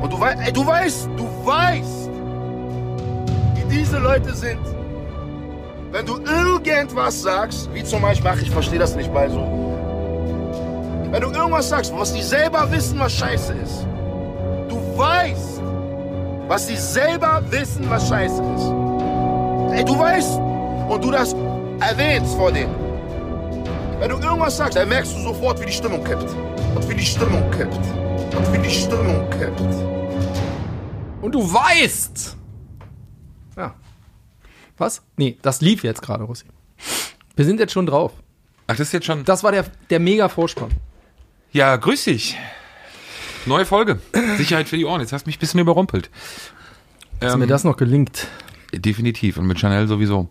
Und du, wei ey, du weißt, du weißt, wie diese Leute sind. Wenn du irgendwas sagst, wie zum Beispiel, ach, ich verstehe das nicht bei so. Wenn du irgendwas sagst, was die selber wissen, was scheiße ist. Du weißt, was die selber wissen, was scheiße ist. Ey, du weißt, und du das erwähnst vor denen. Wenn du irgendwas sagst, dann merkst du sofort, wie die Stimmung kippt. Und wie die Stimmung kippt. Und wie die Stimmung kippt. Und du weißt. Ja. Was? Nee, das lief jetzt gerade, Russi. Wir sind jetzt schon drauf. Ach, das ist jetzt schon. Das war der, der mega Vorspann. Ja, grüß dich. Neue Folge. Sicherheit für die Ohren. Jetzt hast du mich ein bisschen überrumpelt. Dass mir das noch gelingt. Definitiv. Und mit Chanel sowieso.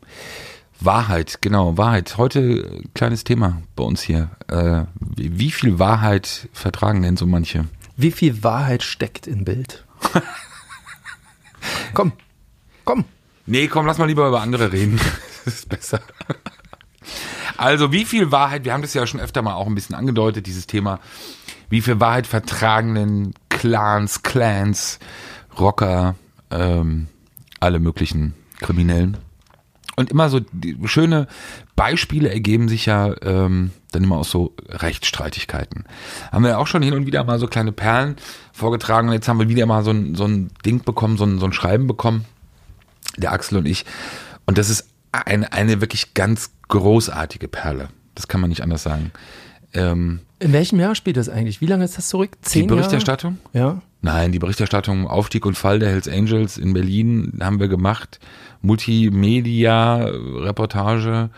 Wahrheit, genau, Wahrheit. Heute äh, kleines Thema bei uns hier. Äh, wie wie viel Wahrheit vertragen denn so manche? Wie viel Wahrheit steckt in Bild? komm, komm. Nee, komm, lass mal lieber über andere reden. Das ist besser. Also, wie viel Wahrheit, wir haben das ja schon öfter mal auch ein bisschen angedeutet, dieses Thema, wie viel Wahrheit vertragen denn Clans, Clans, Rocker, ähm, alle möglichen Kriminellen? Und immer so die, schöne Beispiele ergeben sich ja ähm, dann immer aus so Rechtsstreitigkeiten. Haben wir auch schon hin und wieder mal so kleine Perlen vorgetragen und jetzt haben wir wieder mal so ein, so ein Ding bekommen, so ein, so ein Schreiben bekommen, der Axel und ich. Und das ist eine, eine wirklich ganz großartige Perle. Das kann man nicht anders sagen. Ähm, In welchem Jahr spielt das eigentlich? Wie lange ist das zurück? die Zehn Berichterstattung? Jahre? Ja. Nein, die Berichterstattung Aufstieg und Fall der Hells Angels in Berlin haben wir gemacht. Multimedia-Reportage.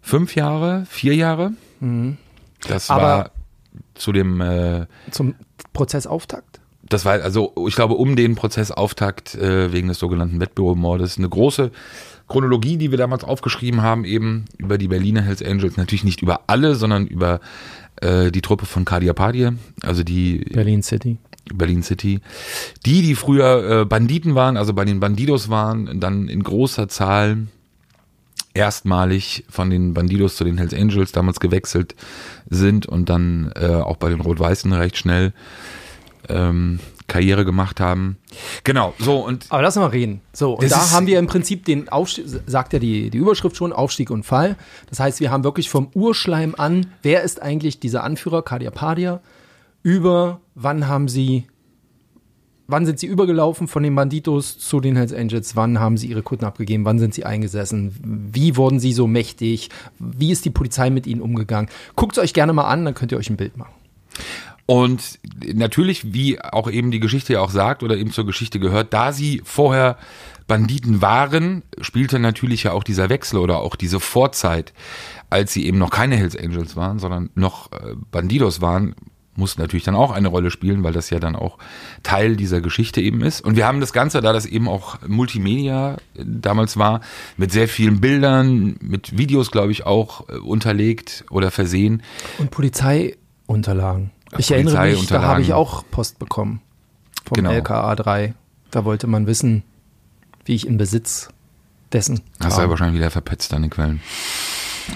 Fünf Jahre, vier Jahre. Das Aber- war zu dem, äh, Zum Prozessauftakt? das war also, ich glaube, um den Prozessauftakt äh, wegen des sogenannten Wettbüromordes eine große Chronologie, die wir damals aufgeschrieben haben, eben über die Berliner Hells Angels. Natürlich nicht über alle, sondern über äh, die Truppe von Kadia Padie, also die Berlin City. Berlin City. Die, die früher äh, Banditen waren, also bei den Bandidos waren, dann in großer Zahl erstmalig von den Bandidos zu den Hells Angels damals gewechselt sind und dann äh, auch bei den Rot-Weißen recht schnell ähm, Karriere gemacht haben. Genau, so und Aber lass mal reden. So, und da haben wir im Prinzip den Aufstieg, sagt ja die, die Überschrift schon, Aufstieg und Fall. Das heißt, wir haben wirklich vom Urschleim an, wer ist eigentlich dieser Anführer, Kadia Padia, über wann haben sie, wann sind sie übergelaufen von den Banditos zu den Hells Angels, wann haben sie ihre Kunden abgegeben, wann sind sie eingesessen, wie wurden sie so mächtig, wie ist die Polizei mit ihnen umgegangen. Guckt es euch gerne mal an, dann könnt ihr euch ein Bild machen. Und natürlich, wie auch eben die Geschichte ja auch sagt oder eben zur Geschichte gehört, da sie vorher Banditen waren, spielte natürlich ja auch dieser Wechsel oder auch diese Vorzeit, als sie eben noch keine Hells Angels waren, sondern noch äh, Bandidos waren, muss natürlich dann auch eine Rolle spielen, weil das ja dann auch Teil dieser Geschichte eben ist. Und wir haben das Ganze, da das eben auch Multimedia äh, damals war, mit sehr vielen Bildern, mit Videos, glaube ich, auch äh, unterlegt oder versehen. Und Polizeiunterlagen. Ich erinnere mich, da habe ich auch Post bekommen vom Genau. LKA 3. Da wollte man wissen, wie ich in Besitz dessen Hast du ja wahrscheinlich wieder verpetzt an den Quellen.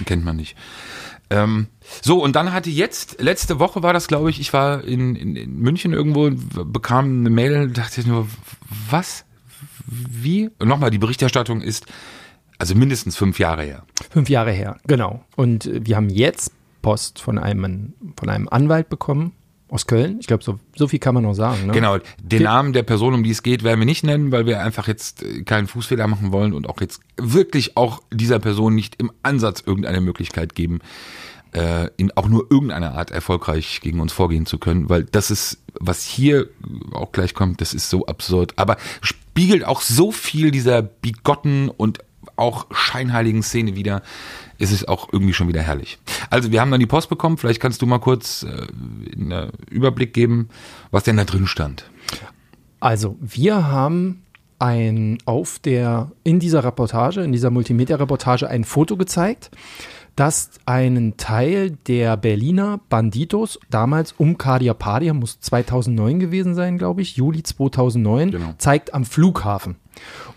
Kennt man nicht. Ähm, so, und dann hatte jetzt, letzte Woche war das, glaube ich, ich war in, in, in München irgendwo, und bekam eine Mail, dachte ich nur, was? Wie? Und nochmal, die Berichterstattung ist also mindestens fünf Jahre her. Fünf Jahre her, genau. Und äh, wir haben jetzt Post von einem, von einem Anwalt bekommen aus Köln. Ich glaube, so, so viel kann man noch sagen. Ne? Genau, den Namen der Person, um die es geht, werden wir nicht nennen, weil wir einfach jetzt äh, keinen Fußfehler machen wollen und auch jetzt wirklich auch dieser Person nicht im Ansatz irgendeine Möglichkeit geben, äh, in auch nur irgendeiner Art erfolgreich gegen uns vorgehen zu können, weil das ist, was hier auch gleich kommt, das ist so absurd, aber spiegelt auch so viel dieser bigotten und auch scheinheiligen Szene wieder, ist es auch irgendwie schon wieder herrlich. Also wir haben dann die Post bekommen, vielleicht kannst du mal kurz äh, einen Überblick geben, was denn da drin stand. Also, wir haben ein auf der in dieser Reportage, in dieser Multimedia-Reportage ein Foto gezeigt, das einen Teil der Berliner Banditos, damals um Kadia Padia, muss 2009 gewesen sein, glaube ich, Juli 2009, Genau. zeigt am Flughafen.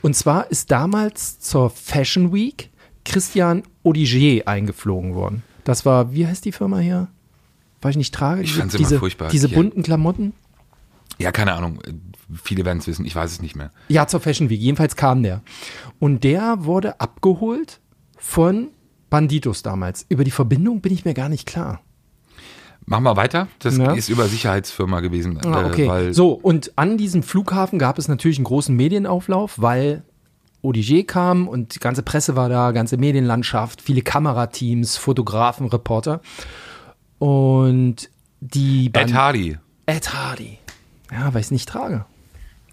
Und zwar ist damals zur Fashion Week Christian Odigier eingeflogen worden. Das war, wie heißt die Firma hier? Weil ich nicht trage. Ich Diese- fand's immer diese, furchtbar. Diese bunten Klamotten. Ja, keine Ahnung. viele werden es wissen, ich weiß es nicht mehr. Ja, zur Fashion Week. Jedenfalls kam der. Und der wurde abgeholt von Banditos damals. Über die Verbindung bin ich mir gar nicht klar. Machen wir weiter. Das Ja. ist über Sicherheitsfirma gewesen. Ah, äh, okay. weil so, und an diesem Flughafen gab es natürlich einen großen Medienauflauf, weil ODG kam und die ganze Presse war da, ganze Medienlandschaft, viele Kamerateams, Fotografen, Reporter. Und die Ed Band- Hardy. Ed Hardy. Ja, weil ich es nicht trage.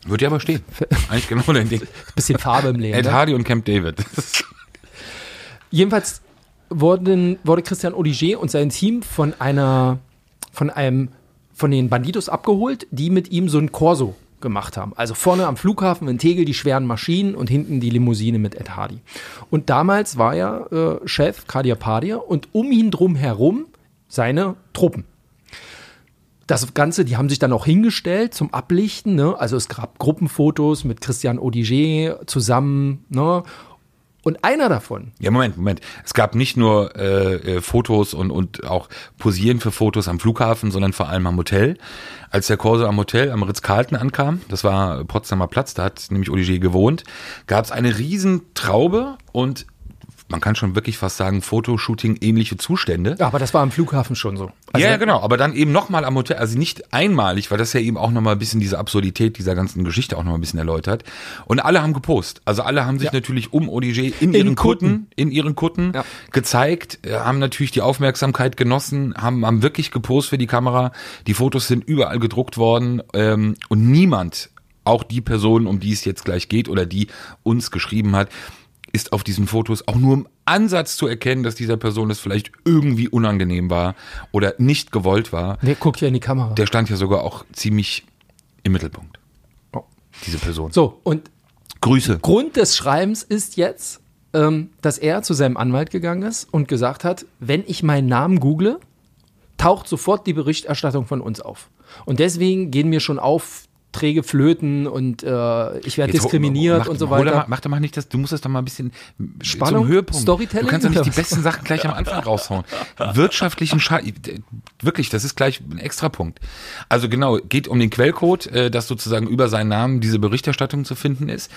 Wird ja aber stehen. Eigentlich genau dein Ding. Bisschen Farbe im Leben. Ed ne? Hardy und Camp David. Jedenfalls wurden, wurde Christian Odiger und sein Team von einer, von einem, von den Bandidos abgeholt, die mit ihm so ein Corso gemacht haben. Also vorne am Flughafen in Tegel die schweren Maschinen und hinten die Limousine mit Ed Hardy. Und damals war er äh, Chef Kadir Padir und um ihn drum herum seine Truppen. Das Ganze, die haben sich dann auch hingestellt zum Ablichten. Ne? Also es gab Gruppenfotos mit Christian Odiger zusammen. Ne? Und einer davon, Ja, Moment, Moment. Es gab nicht nur äh, äh, Fotos und, und auch Posieren für Fotos am Flughafen, sondern vor allem am Hotel. Als der Corso am Hotel am Ritz-Carlton ankam, das war Potsdamer Platz, da hat nämlich Olivier gewohnt, gab es eine riesen Traube und man kann schon wirklich fast sagen, Fotoshooting ähnliche Zustände. aber das war am Flughafen schon so. Also, ja, ja, genau, aber dann eben nochmal am Hotel, also nicht einmalig, weil das ja eben auch nochmal ein bisschen diese Absurdität dieser ganzen Geschichte auch nochmal ein bisschen erläutert. Und alle haben gepost. Also alle haben sich Ja. natürlich um ODG in ihren Kutten. Kutten, in ihren Kutten Ja. gezeigt, äh, haben natürlich die Aufmerksamkeit genossen, haben, haben wirklich gepost für die Kamera. Die Fotos sind überall gedruckt worden ähm, und niemand, auch die Person, um die es jetzt gleich geht oder die uns geschrieben hat, ist auf diesen Fotos auch nur im Ansatz zu erkennen, dass dieser Person das vielleicht irgendwie unangenehm war oder nicht gewollt war. Wer guckt ja in die Kamera? Der stand ja sogar auch ziemlich im Mittelpunkt, Oh. diese Person. So, und Grüße. Grund des Schreibens ist jetzt, ähm, dass er zu seinem Anwalt gegangen ist und gesagt hat, wenn ich meinen Namen google, taucht sofort die Berichterstattung von uns auf. Und deswegen gehen mir schon Aufträge flöten und äh, ich werde diskriminiert mach, und so weiter. Mal, mach doch mal nicht das, du musst das doch mal ein bisschen Spannung? zum Höhepunkt. Storytelling Du kannst doch nicht die besten Sachen gleich am Anfang raushauen. Wirtschaftlichen Schaden, wirklich, das ist gleich ein Extrapunkt. Also genau, geht um den Quellcode, äh, dass sozusagen über seinen Namen diese Berichterstattung zu finden ist.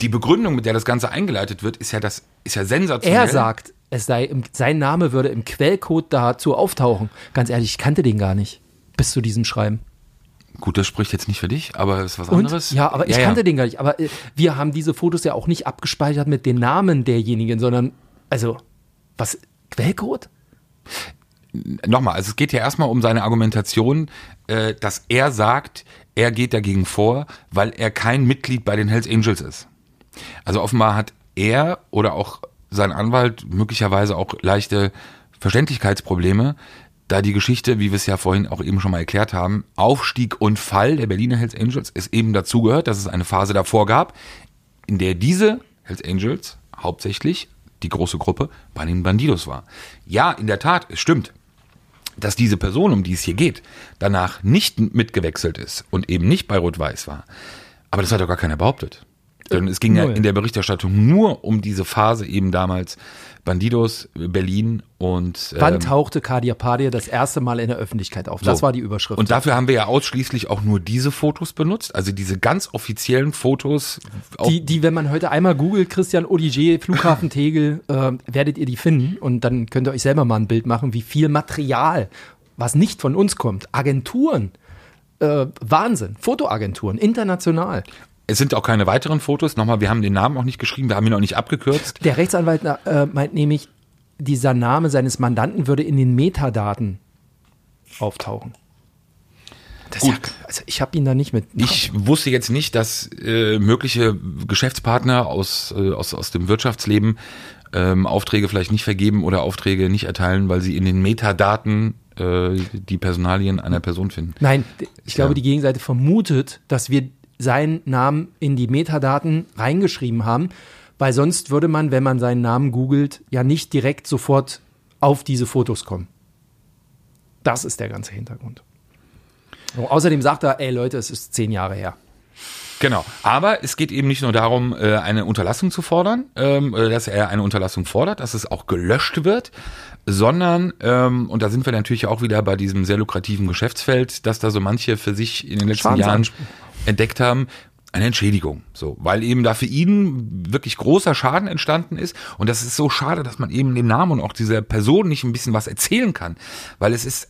Die Begründung, mit der das Ganze eingeleitet wird, ist ja das, ist ja sensationell. Er sagt, es sei im, sein Name würde im Quellcode dazu auftauchen. Ganz ehrlich, ich kannte den gar nicht bis zu diesem Schreiben. Gut, das spricht jetzt nicht für dich, aber ist was Und? anderes. Ja, aber ich kannte den gar nicht. Aber äh, wir haben diese Fotos ja auch nicht abgespeichert mit den Namen derjenigen, sondern, also, was, Quellcode? nochmal, also es geht ja erstmal um seine Argumentation, äh, dass er sagt, er geht dagegen vor, weil er kein Mitglied bei den Hells Angels ist. Also offenbar hat er oder auch sein Anwalt möglicherweise auch leichte Verständlichkeitsprobleme, da die Geschichte, wie wir es ja vorhin auch eben schon mal erklärt haben, Aufstieg und Fall der Berliner Hells Angels es eben dazugehört, dass es eine Phase davor gab, in der diese Hells Angels hauptsächlich die große Gruppe bei den Bandidos war. Ja, in der Tat, es stimmt dass diese Person, um die es hier geht, danach nicht mitgewechselt ist und eben nicht bei Rot-Weiß war. Aber das hat doch gar keiner behauptet. Denn es ging ja null. in der Berichterstattung nur um diese Phase eben damals Bandidos, Berlin und Wann ähm, tauchte Kadir Padir das erste Mal in der Öffentlichkeit auf? Das so. war die Überschrift. Und dafür haben wir ja ausschließlich auch nur diese Fotos benutzt, also diese ganz offiziellen Fotos. Die, die, wenn man heute einmal googelt, Christian Odiger, Flughafen Tegel, äh, werdet ihr die finden. Und dann könnt ihr euch selber mal ein Bild machen, wie viel Material, was nicht von uns kommt, Agenturen, äh, Wahnsinn, Fotoagenturen, international. Es sind auch keine weiteren Fotos. Nochmal, wir haben den Namen auch nicht geschrieben, wir haben ihn auch nicht abgekürzt. Der Rechtsanwalt äh, meint nämlich, dieser Name seines Mandanten würde in den Metadaten auftauchen. Das Gut. Ja, also ich habe ihn da nicht mit. Ich wusste jetzt nicht, dass äh, mögliche Geschäftspartner aus, äh, aus, aus dem Wirtschaftsleben ähm, Aufträge vielleicht nicht vergeben oder Aufträge nicht erteilen, weil sie in den Metadaten äh, die Personalien einer Person finden. Nein, ich glaube, Ja. die Gegenseite vermutet, dass wir seinen Namen in die Metadaten reingeschrieben haben, weil sonst würde man, wenn man seinen Namen googelt, ja nicht direkt sofort auf diese Fotos kommen. Das ist der ganze Hintergrund. So, außerdem sagt er, ey Leute, es ist zehn Jahre her. Genau. Aber es geht eben nicht nur darum, äh, eine Unterlassung zu fordern, ähm, äh, dass er eine Unterlassung fordert, dass es auch gelöscht wird, sondern, ähm, und da sind wir natürlich auch wieder bei diesem sehr lukrativen Geschäftsfeld, dass da so manche für sich in den letzten Jahren. Entdeckt haben, eine Entschädigung, so, weil eben da für ihn wirklich großer Schaden entstanden ist. Und das ist so schade, dass man eben den Namen und auch dieser Person nicht ein bisschen was erzählen kann, weil es ist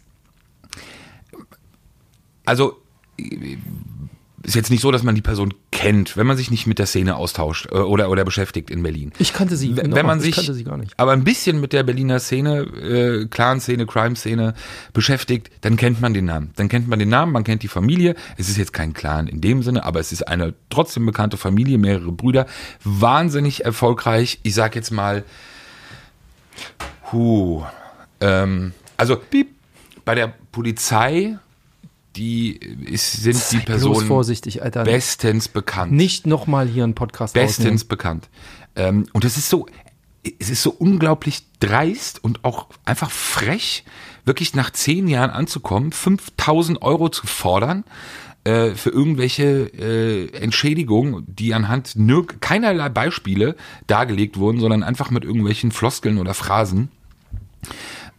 also ist jetzt nicht so, dass man die Person kennt, wenn man sich nicht mit der Szene austauscht äh, oder oder beschäftigt in Berlin. Ich kannte sie, wenn, genau, wenn man ich sich kannte sie gar nicht. aber ein bisschen mit der Berliner Szene, äh, Clan-Szene, Crime-Szene beschäftigt, dann kennt man den Namen. Dann kennt man den Namen, man kennt die Familie. Es ist jetzt kein Clan in dem Sinne, aber es ist eine trotzdem bekannte Familie, mehrere Brüder, wahnsinnig erfolgreich. Ich sag jetzt mal, hu, ähm, also bei der Polizei, die ist, sind Sei die Personen vorsichtig, Alter. bestens bekannt Nicht nochmal hier einen Podcast bestens rausnehmen. bekannt. Ähm, und es ist so, es ist so unglaublich dreist und auch einfach frech, wirklich nach zehn Jahren anzukommen, 5000 Euro zu fordern äh, für irgendwelche äh, Entschädigungen, die anhand keinerlei Beispiele dargelegt wurden, sondern einfach mit irgendwelchen Floskeln oder Phrasen.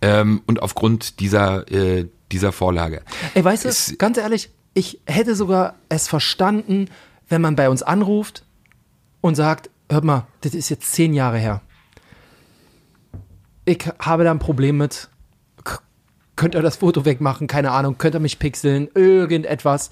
Ähm, und aufgrund dieser, äh, dieser Vorlage. Ey, weißt du, Es- ganz ehrlich, ich hätte sogar es verstanden, wenn man bei uns anruft und sagt, hört mal, das ist jetzt zehn Jahre her. Ich habe da ein Problem mit. K- Könnt ihr das Foto wegmachen? Keine Ahnung. Könnt ihr mich pixeln? Irgendetwas.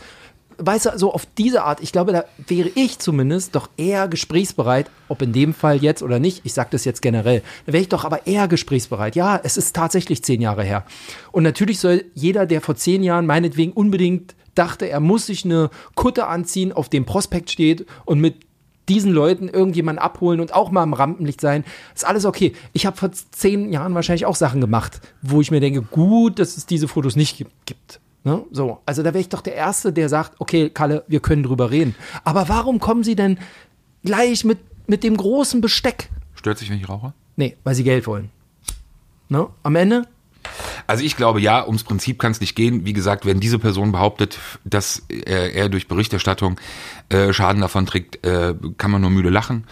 Weißt du, so auf diese Art, ich glaube, da wäre ich zumindest doch eher gesprächsbereit, ob in dem Fall jetzt oder nicht, ich sage das jetzt generell, da wäre ich doch aber eher gesprächsbereit. Ja, es ist tatsächlich zehn Jahre her. Und natürlich soll jeder, der vor zehn Jahren meinetwegen unbedingt dachte, er muss sich eine Kutte anziehen, auf dem Prospekt steht und mit diesen Leuten irgendjemanden abholen und auch mal im Rampenlicht sein, ist alles okay. Ich habe vor zehn Jahren wahrscheinlich auch Sachen gemacht, wo ich mir denke, gut, dass es diese Fotos nicht gibt- gibt. Ne? So, also da wäre ich doch der Erste, der sagt, okay, Kalle, wir können drüber reden. Aber warum kommen Sie denn gleich mit, mit dem großen Besteck? Stört sich, wenn ich rauche? Nee, weil Sie Geld wollen. Ne? Am Ende, Also ich glaube, ja, ums Prinzip kann es nicht gehen. Wie gesagt, wenn diese Person behauptet, dass er, er durch Berichterstattung äh, Schaden davon trägt, äh, kann man nur müde lachen.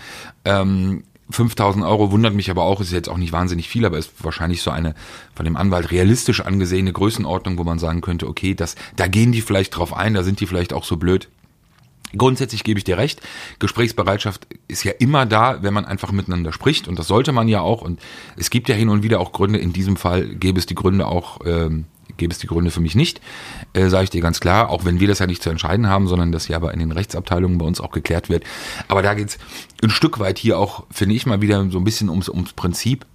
Ähm, 5000 Euro wundert mich aber auch, ist jetzt auch nicht wahnsinnig viel, aber ist wahrscheinlich so eine von dem Anwalt realistisch angesehene Größenordnung, wo man sagen könnte, okay, das, da gehen die vielleicht drauf ein, da sind die vielleicht auch so blöd. Grundsätzlich gebe ich dir recht. Gesprächsbereitschaft ist ja immer da, wenn man einfach miteinander spricht und das sollte man ja auch. Und es gibt ja hin und wieder auch Gründe. In diesem Fall gäbe es die Gründe auch, ähm, gäbe es die Gründe für mich nicht, äh, sage ich dir ganz klar. Auch wenn wir das ja nicht zu entscheiden haben, sondern das ja aber in den Rechtsabteilungen bei uns auch geklärt wird. Aber da geht's ein Stück weit hier auch, finde ich mal wieder so ein bisschen ums, ums Prinzip.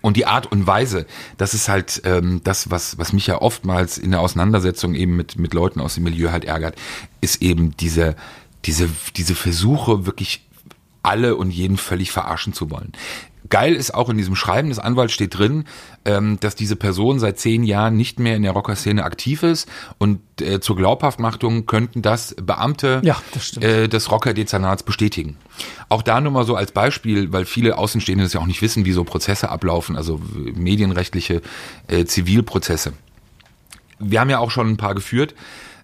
Und die Art und Weise, das ist halt ähm, das, was, was mich ja oftmals in der Auseinandersetzung eben mit, mit Leuten aus dem Milieu halt ärgert, ist eben diese, diese, diese Versuche, wirklich alle und jeden völlig verarschen zu wollen. Geil ist auch in diesem Schreiben des Anwalts steht drin, ähm, dass diese Person seit zehn Jahren nicht mehr in der Rockerszene aktiv ist und äh, zur Glaubhaftmachtung könnten das Beamte Ja, das äh, des Rocker-Dezernats bestätigen. Auch da nur mal so als Beispiel, weil viele Außenstehende das ja auch nicht wissen, wie so Prozesse ablaufen, also äh, medienrechtliche äh, Zivilprozesse. Wir haben ja auch schon ein paar geführt.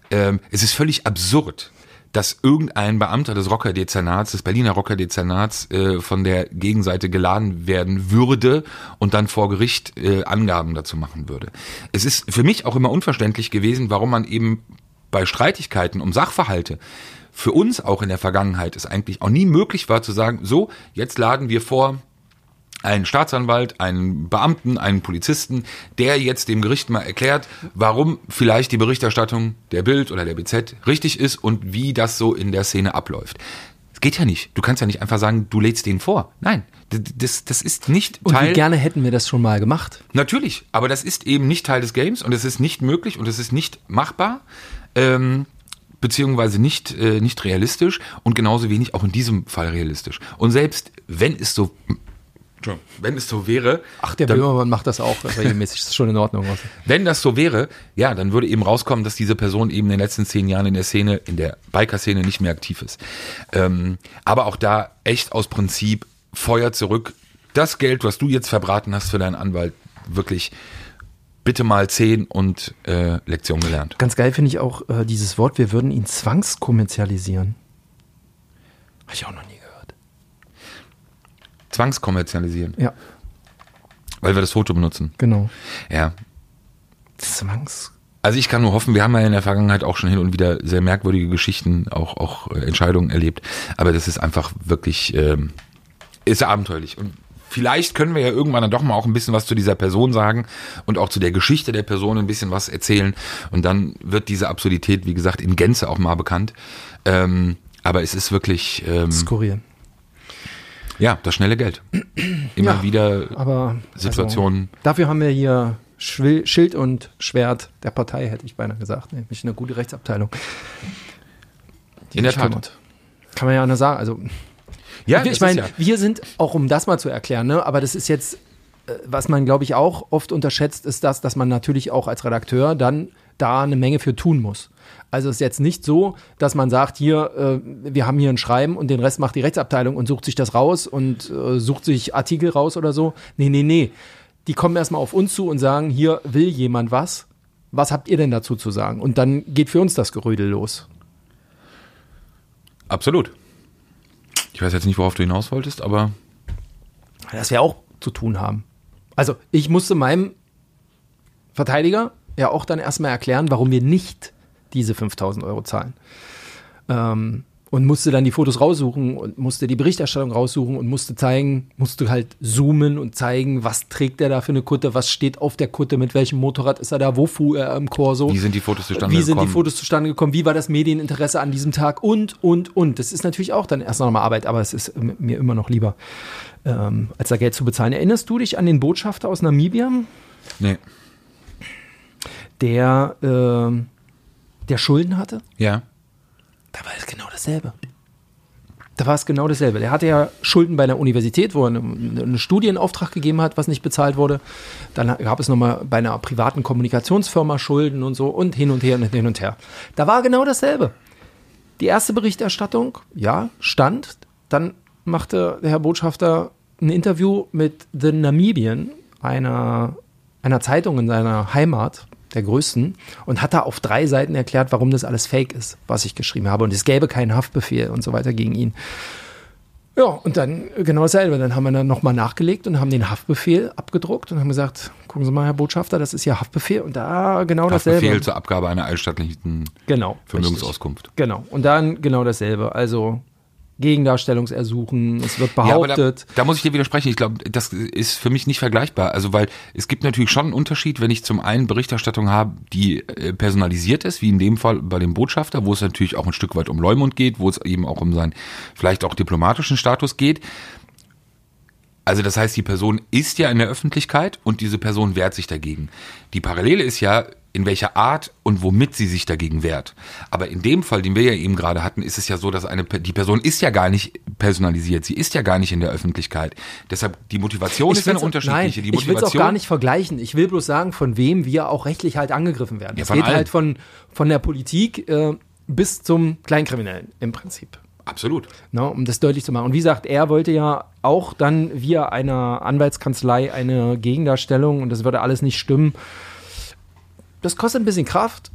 Ähm, es ist völlig absurd, dass irgendein Beamter des Rocker-Dezernats, des Berliner Rocker-Dezernats, äh, von der Gegenseite geladen werden würde und dann vor Gericht äh, Angaben dazu machen würde. Es ist für mich auch immer unverständlich gewesen, warum man eben bei Streitigkeiten um Sachverhalte für uns auch in der Vergangenheit es eigentlich auch nie möglich war zu sagen, so, jetzt laden wir vor, einen Staatsanwalt, einen Beamten, einen Polizisten, der jetzt dem Gericht mal erklärt, warum vielleicht die Berichterstattung der Bild oder der BZ richtig ist und wie das so in der Szene abläuft. Es geht ja nicht. Du kannst ja nicht einfach sagen, du lädst den vor. Nein, das, das ist nicht und Teil. wie gerne hätten wir das schon mal gemacht. Natürlich, aber das ist eben nicht Teil des Games und es ist nicht möglich und es ist nicht machbar, ähm, beziehungsweise nicht, äh, nicht realistisch und genauso wenig auch in diesem Fall realistisch. Und selbst wenn es so, wenn es so wäre, Ach, der dann, Böhmermann macht das auch regelmäßig. Das ist schon in Ordnung. Also. wenn das so wäre, ja, dann würde eben rauskommen, dass diese Person eben in den letzten zehn Jahren in der Szene, in der Biker-Szene nicht mehr aktiv ist. Ähm, aber auch da echt aus Prinzip Feuer zurück. Das Geld, was du jetzt verbraten hast für deinen Anwalt, wirklich bitte mal zehn und äh, Lektion gelernt. Ganz geil finde ich auch äh, dieses Wort, wir würden ihn zwangskommerzialisieren. Habe ich auch noch nie. Zwangskommerzialisieren, Ja, weil wir das Foto benutzen. genau. Ja, Zwangs. Also ich kann nur hoffen, wir haben ja in der Vergangenheit auch schon hin und wieder sehr merkwürdige Geschichten, auch, auch äh, Entscheidungen erlebt. Aber das ist einfach wirklich, ähm, ist abenteuerlich. Und vielleicht können wir ja irgendwann dann doch mal auch ein bisschen was zu dieser Person sagen und auch zu der Geschichte der Person ein bisschen was erzählen. Und dann wird diese Absurdität, wie gesagt, in Gänze auch mal bekannt. Ähm, aber es ist wirklich, ähm, Skurril. Ja, das schnelle Geld. Immer Ja, wieder Aber Situationen. Also, dafür haben wir hier Schild und Schwert der Partei, hätte ich beinahe gesagt. Nämlich eine gute Rechtsabteilung. die In der Tat. kümmert. Kann man ja nur sagen. Also, Ja, ich meine, ja. wir sind, auch um das mal zu erklären, ne, aber das ist jetzt, äh, was man, glaube ich, auch oft unterschätzt, ist das, dass man natürlich auch als Redakteur dann da eine Menge für tun muss. Also es ist jetzt nicht so, dass man sagt, hier, äh, wir haben hier ein Schreiben und den Rest macht die Rechtsabteilung und sucht sich das raus und äh, sucht sich Artikel raus oder so. Nee, nee, nee. Die kommen erstmal auf uns zu und sagen, hier will jemand was. Was habt ihr denn dazu zu sagen? Und dann geht für uns das Gerödel los. Absolut. Ich weiß jetzt nicht, worauf du hinaus wolltest, aber das wir auch zu tun haben. Also ich musste meinem Verteidiger ja auch dann erstmal erklären, warum wir nicht diese 5000 Euro zahlen. Ähm, und musste dann die Fotos raussuchen und musste die Berichterstattung raussuchen und musste zeigen, musste halt zoomen und zeigen, was trägt er da für eine Kutte, was steht auf der Kutte, mit welchem Motorrad ist er da, wo fuhr er im Corso. wie sind die Fotos zustande Wie sind gekommen? die Fotos zustande gekommen? Wie war das Medieninteresse an diesem Tag? Und, und, und. Das ist natürlich auch dann erst nochmal Arbeit, aber es ist mir immer noch lieber, ähm, als da Geld zu bezahlen. Erinnerst du dich an den Botschafter aus Namibia, Nee. der, ähm, der Schulden hatte? Ja. Da war es genau dasselbe. Da war es genau dasselbe. Der hatte ja Schulden bei einer Universität, wo er einen, einen Studienauftrag gegeben hat, was nicht bezahlt wurde. Dann gab es nochmal bei einer privaten Kommunikationsfirma Schulden und so und hin und her und hin und her. Da war genau dasselbe. Die erste Berichterstattung, ja, stand. Dann machte der Herr Botschafter ein Interview mit The Namibian, einer, einer Zeitung in seiner Heimat, der größten, und hat da auf drei Seiten erklärt, warum das alles fake ist, was ich geschrieben habe. Und es gäbe keinen Haftbefehl und so weiter gegen ihn. Ja, und dann genau dasselbe. Dann haben wir dann nochmal nachgelegt und haben den Haftbefehl abgedruckt und haben gesagt, gucken Sie mal, Herr Botschafter, das ist ja Haftbefehl. Und da genau dasselbe. Haftbefehl zur Abgabe einer eidstattlichen Genau. Vermögensauskunft. Richtig. Genau. Und dann genau dasselbe. Also Gegendarstellungsersuchen, es wird Ja, aber da, behauptet. da muss ich dir widersprechen. Ich glaube, das ist für mich nicht vergleichbar. Also, weil es gibt natürlich schon einen Unterschied, wenn ich zum einen Berichterstattung habe, die äh, personalisiert ist, wie in dem Fall bei dem Botschafter, wo es natürlich auch ein Stück weit um Leumund geht, wo es eben auch um seinen vielleicht auch diplomatischen Status geht. Also das heißt, die Person ist ja in der Öffentlichkeit und diese Person wehrt sich dagegen. Die Parallele ist ja, in welcher Art und womit sie sich dagegen wehrt. Aber in dem Fall, den wir ja eben gerade hatten, ist es ja so, dass eine die Person ist ja gar nicht personalisiert, sie ist ja gar nicht in der Öffentlichkeit. Deshalb die Motivation ist ja eine unterschiedliche. Nein, die ich will es auch Motivation gar nicht vergleichen. Ich will bloß sagen, von wem wir auch rechtlich halt angegriffen werden. Ja, Es von geht allen. halt von, von der Politik äh, bis zum Kleinkriminellen im Prinzip. absolut. Ne, um das deutlich zu machen. Und wie gesagt, er wollte ja auch dann via einer Anwaltskanzlei eine Gegendarstellung und das würde alles nicht stimmen. Das kostet ein bisschen Kraft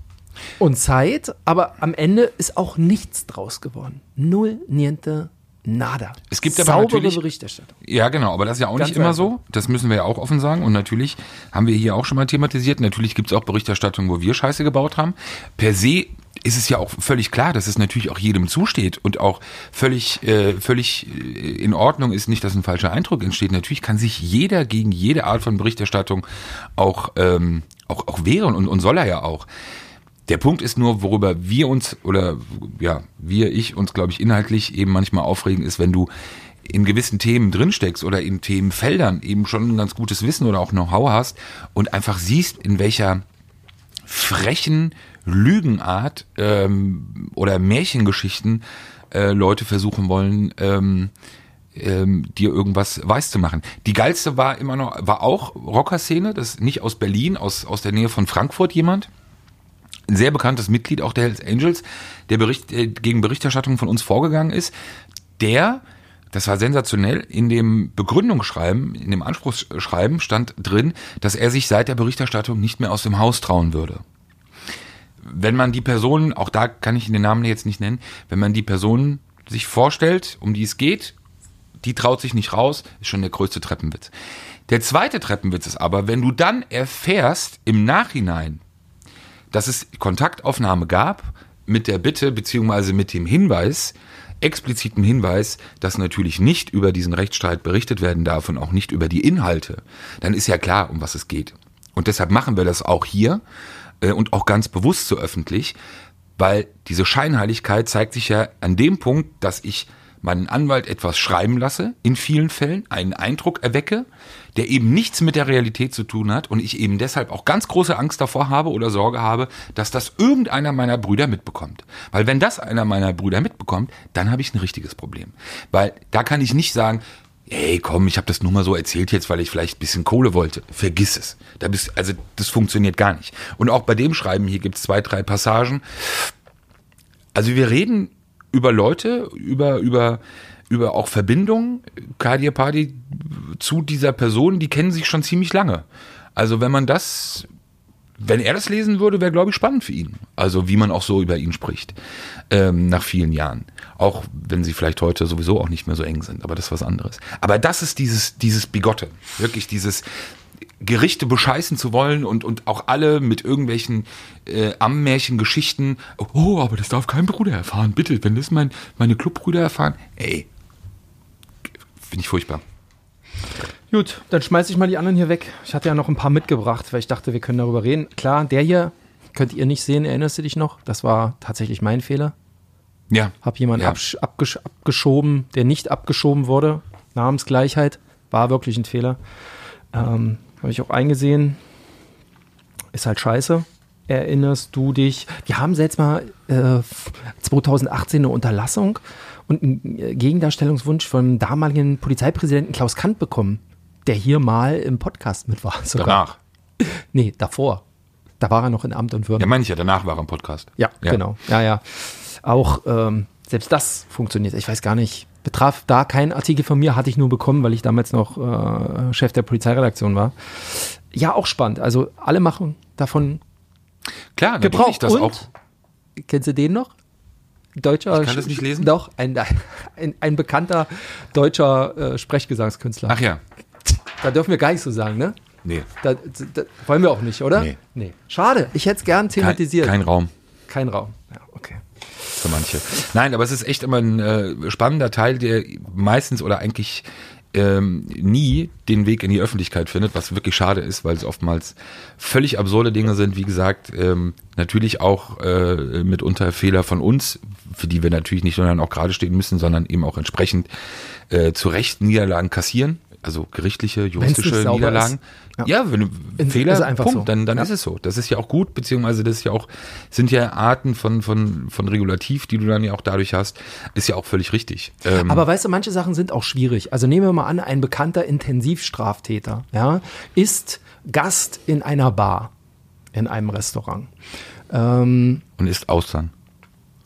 und Zeit, aber am Ende ist auch nichts draus geworden. Null, niente, nada. Es gibt aber Saubere natürlich- Berichterstattung. Ja, genau, aber das ist ja auch Ganz nicht immer einfach. so. Das müssen wir ja auch offen sagen. Und natürlich haben wir hier auch schon mal thematisiert. Natürlich gibt es auch Berichterstattungen, wo wir Scheiße gebaut haben. Per se ist es ja auch völlig klar, dass es natürlich auch jedem zusteht und auch völlig, äh, völlig äh, in Ordnung ist, nicht, dass ein falscher Eindruck entsteht. Natürlich kann sich jeder gegen jede Art von Berichterstattung auch, ähm, auch, auch wehren und, und soll er ja auch. Der Punkt ist nur, worüber wir uns oder ja, wir, ich uns, glaube ich, inhaltlich eben manchmal aufregen, ist, wenn du in gewissen Themen drinsteckst oder in Themenfeldern eben schon ein ganz gutes Wissen oder auch Know-how hast und einfach siehst, in welcher frechen Lügenart ähm, oder Märchengeschichten äh, Leute versuchen wollen, ähm, ähm, dir irgendwas weiß zu machen. Die geilste war immer noch, war auch Rockerszene, das ist nicht aus Berlin, aus, aus der Nähe von Frankfurt jemand ein sehr bekanntes Mitglied auch der Hells Angels, der Bericht, äh, gegen Berichterstattung von uns vorgegangen ist, der, das war sensationell, in dem Begründungsschreiben, in dem Anspruchsschreiben stand drin, dass er sich seit der Berichterstattung nicht mehr aus dem Haus trauen würde. Wenn man die Personen, auch da kann ich den Namen jetzt nicht nennen, wenn man die Personen sich vorstellt, um die es geht, die traut sich nicht raus, ist schon der größte Treppenwitz. Der zweite Treppenwitz ist aber, wenn du dann erfährst im Nachhinein, dass es Kontaktaufnahme gab mit der Bitte beziehungsweise mit dem Hinweis, expliziten Hinweis, dass natürlich nicht über diesen Rechtsstreit berichtet werden darf und auch nicht über die Inhalte, dann ist ja klar, um was es geht. Und deshalb machen wir das auch hier äh, und auch ganz bewusst so öffentlich, weil diese Scheinheiligkeit zeigt sich ja an dem Punkt, dass ich meinen Anwalt etwas schreiben lasse, in vielen Fällen einen Eindruck erwecke, der eben nichts mit der Realität zu tun hat und ich eben deshalb auch ganz große Angst davor habe oder Sorge habe, dass das irgendeiner meiner Brüder mitbekommt. Weil wenn das einer meiner Brüder mitbekommt, dann habe ich ein richtiges Problem. Weil da kann ich nicht sagen, ey, komm, ich habe das nur mal so erzählt jetzt, weil ich vielleicht ein bisschen Kohle wollte. Vergiss es. Da bist, also das funktioniert gar nicht. Und auch bei dem Schreiben hier gibt es zwei, drei Passagen. Also wir reden über Leute, über, über, über auch Verbindungen, Kadia Party zu dieser Person, die kennen sich schon ziemlich lange. Also wenn man das, wenn er das lesen würde, wäre, glaube ich, spannend für ihn. Also wie man auch so über ihn spricht, ähm, nach vielen Jahren. Auch wenn sie vielleicht heute sowieso auch nicht mehr so eng sind, aber das ist was anderes. Aber das ist dieses, dieses Bigotte. Wirklich dieses, Gerichte bescheißen zu wollen und, und auch alle mit irgendwelchen äh, Ammärchen-Geschichten. Oh, aber das darf kein Bruder erfahren. Bitte, wenn das mein, meine Clubbrüder erfahren. Ey, finde ich furchtbar. Gut, dann schmeiße ich mal die anderen hier weg. Ich hatte ja noch ein paar mitgebracht, weil ich dachte, wir können darüber reden. Klar, der hier könnt ihr nicht sehen, erinnerst du dich noch? Das war tatsächlich mein Fehler. Ja. Hab jemanden Ja. abgesch abgeschoben, der nicht abgeschoben wurde. Namensgleichheit. War wirklich ein Fehler. Ähm, Habe ich auch eingesehen. Ist halt scheiße. Erinnerst du dich? Wir haben jetzt mal äh, 2018 eine Unterlassung und einen äh, Gegendarstellungswunsch vom damaligen Polizeipräsidenten Klaus Kant bekommen, der hier mal im Podcast mit war. Sogar. Danach. Nee, davor. Da war er noch in Amt und Würden. Ja, meine ich ja, danach war er im Podcast. Ja, genau. Ja, ja. Auch ähm, selbst das funktioniert. Ich weiß gar nicht. Betraf da keinen Artikel von mir, hatte ich nur bekommen, weil ich damals noch äh, Chef der Polizeiredaktion war. Ja, auch spannend. Also alle machen davon Klar, Gebrauch. das Und, auch. kennst du den noch? Deutscher. Ich kann das nicht lesen. Doch, ein, ein, ein bekannter deutscher äh, Sprechgesangskünstler. Ach ja. Da dürfen wir gar nicht so sagen, ne? Nee. Da, da, wollen wir auch nicht, oder? Nee. Schade. Ich hätte es gern Kein, thematisiert. kein Raum kein Raum. Ja, okay. Für manche. Nein, aber es ist echt immer ein äh, spannender Teil, der meistens oder eigentlich ähm, nie den Weg in die Öffentlichkeit findet, was wirklich schade ist, weil es oftmals völlig absurde Dinge sind. Wie gesagt, ähm, natürlich auch äh, mitunter Fehler von uns, für die wir natürlich nicht nur dann auch gerade stehen müssen, sondern eben auch entsprechend äh, zu Recht Niederlagen kassieren. Also gerichtliche, juristische Niederlagen. Ja, Ja. wenn du Fehler, Punkt, so. dann, dann Ja. ist es so. Das ist ja auch gut, beziehungsweise das ist ja auch, sind ja Arten von, von, von Regulativ, die du dann ja auch dadurch hast, ist ja auch völlig richtig. Ähm, Aber weißt du, manche Sachen sind auch schwierig. Also nehmen wir mal an, ein bekannter Intensivstraftäter ja, ist Gast in einer Bar, in einem Restaurant. Ähm, und ist Austern.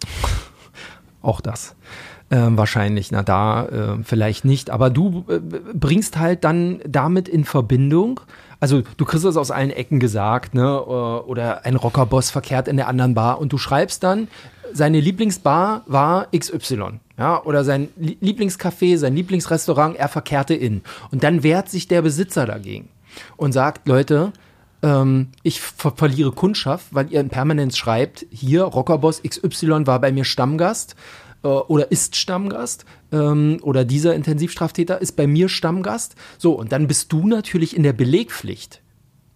auch das. Ähm, wahrscheinlich, na da äh, vielleicht nicht, aber du äh, bringst halt dann damit in Verbindung, also du kriegst es aus allen Ecken gesagt, ne, äh, oder ein Rockerboss verkehrt in der anderen Bar und du schreibst dann, seine Lieblingsbar war XY, ja, oder sein Lie- Lieblingscafé, sein Lieblingsrestaurant, er verkehrte in. Und dann wehrt sich der Besitzer dagegen und sagt, Leute, ähm, ich ver verliere Kundschaft, weil ihr in Permanenz schreibt, hier, Rockerboss XY war bei mir Stammgast äh, oder ist Stammgast ähm, oder dieser Intensivstraftäter ist bei mir Stammgast. So, und dann bist du natürlich in der Belegpflicht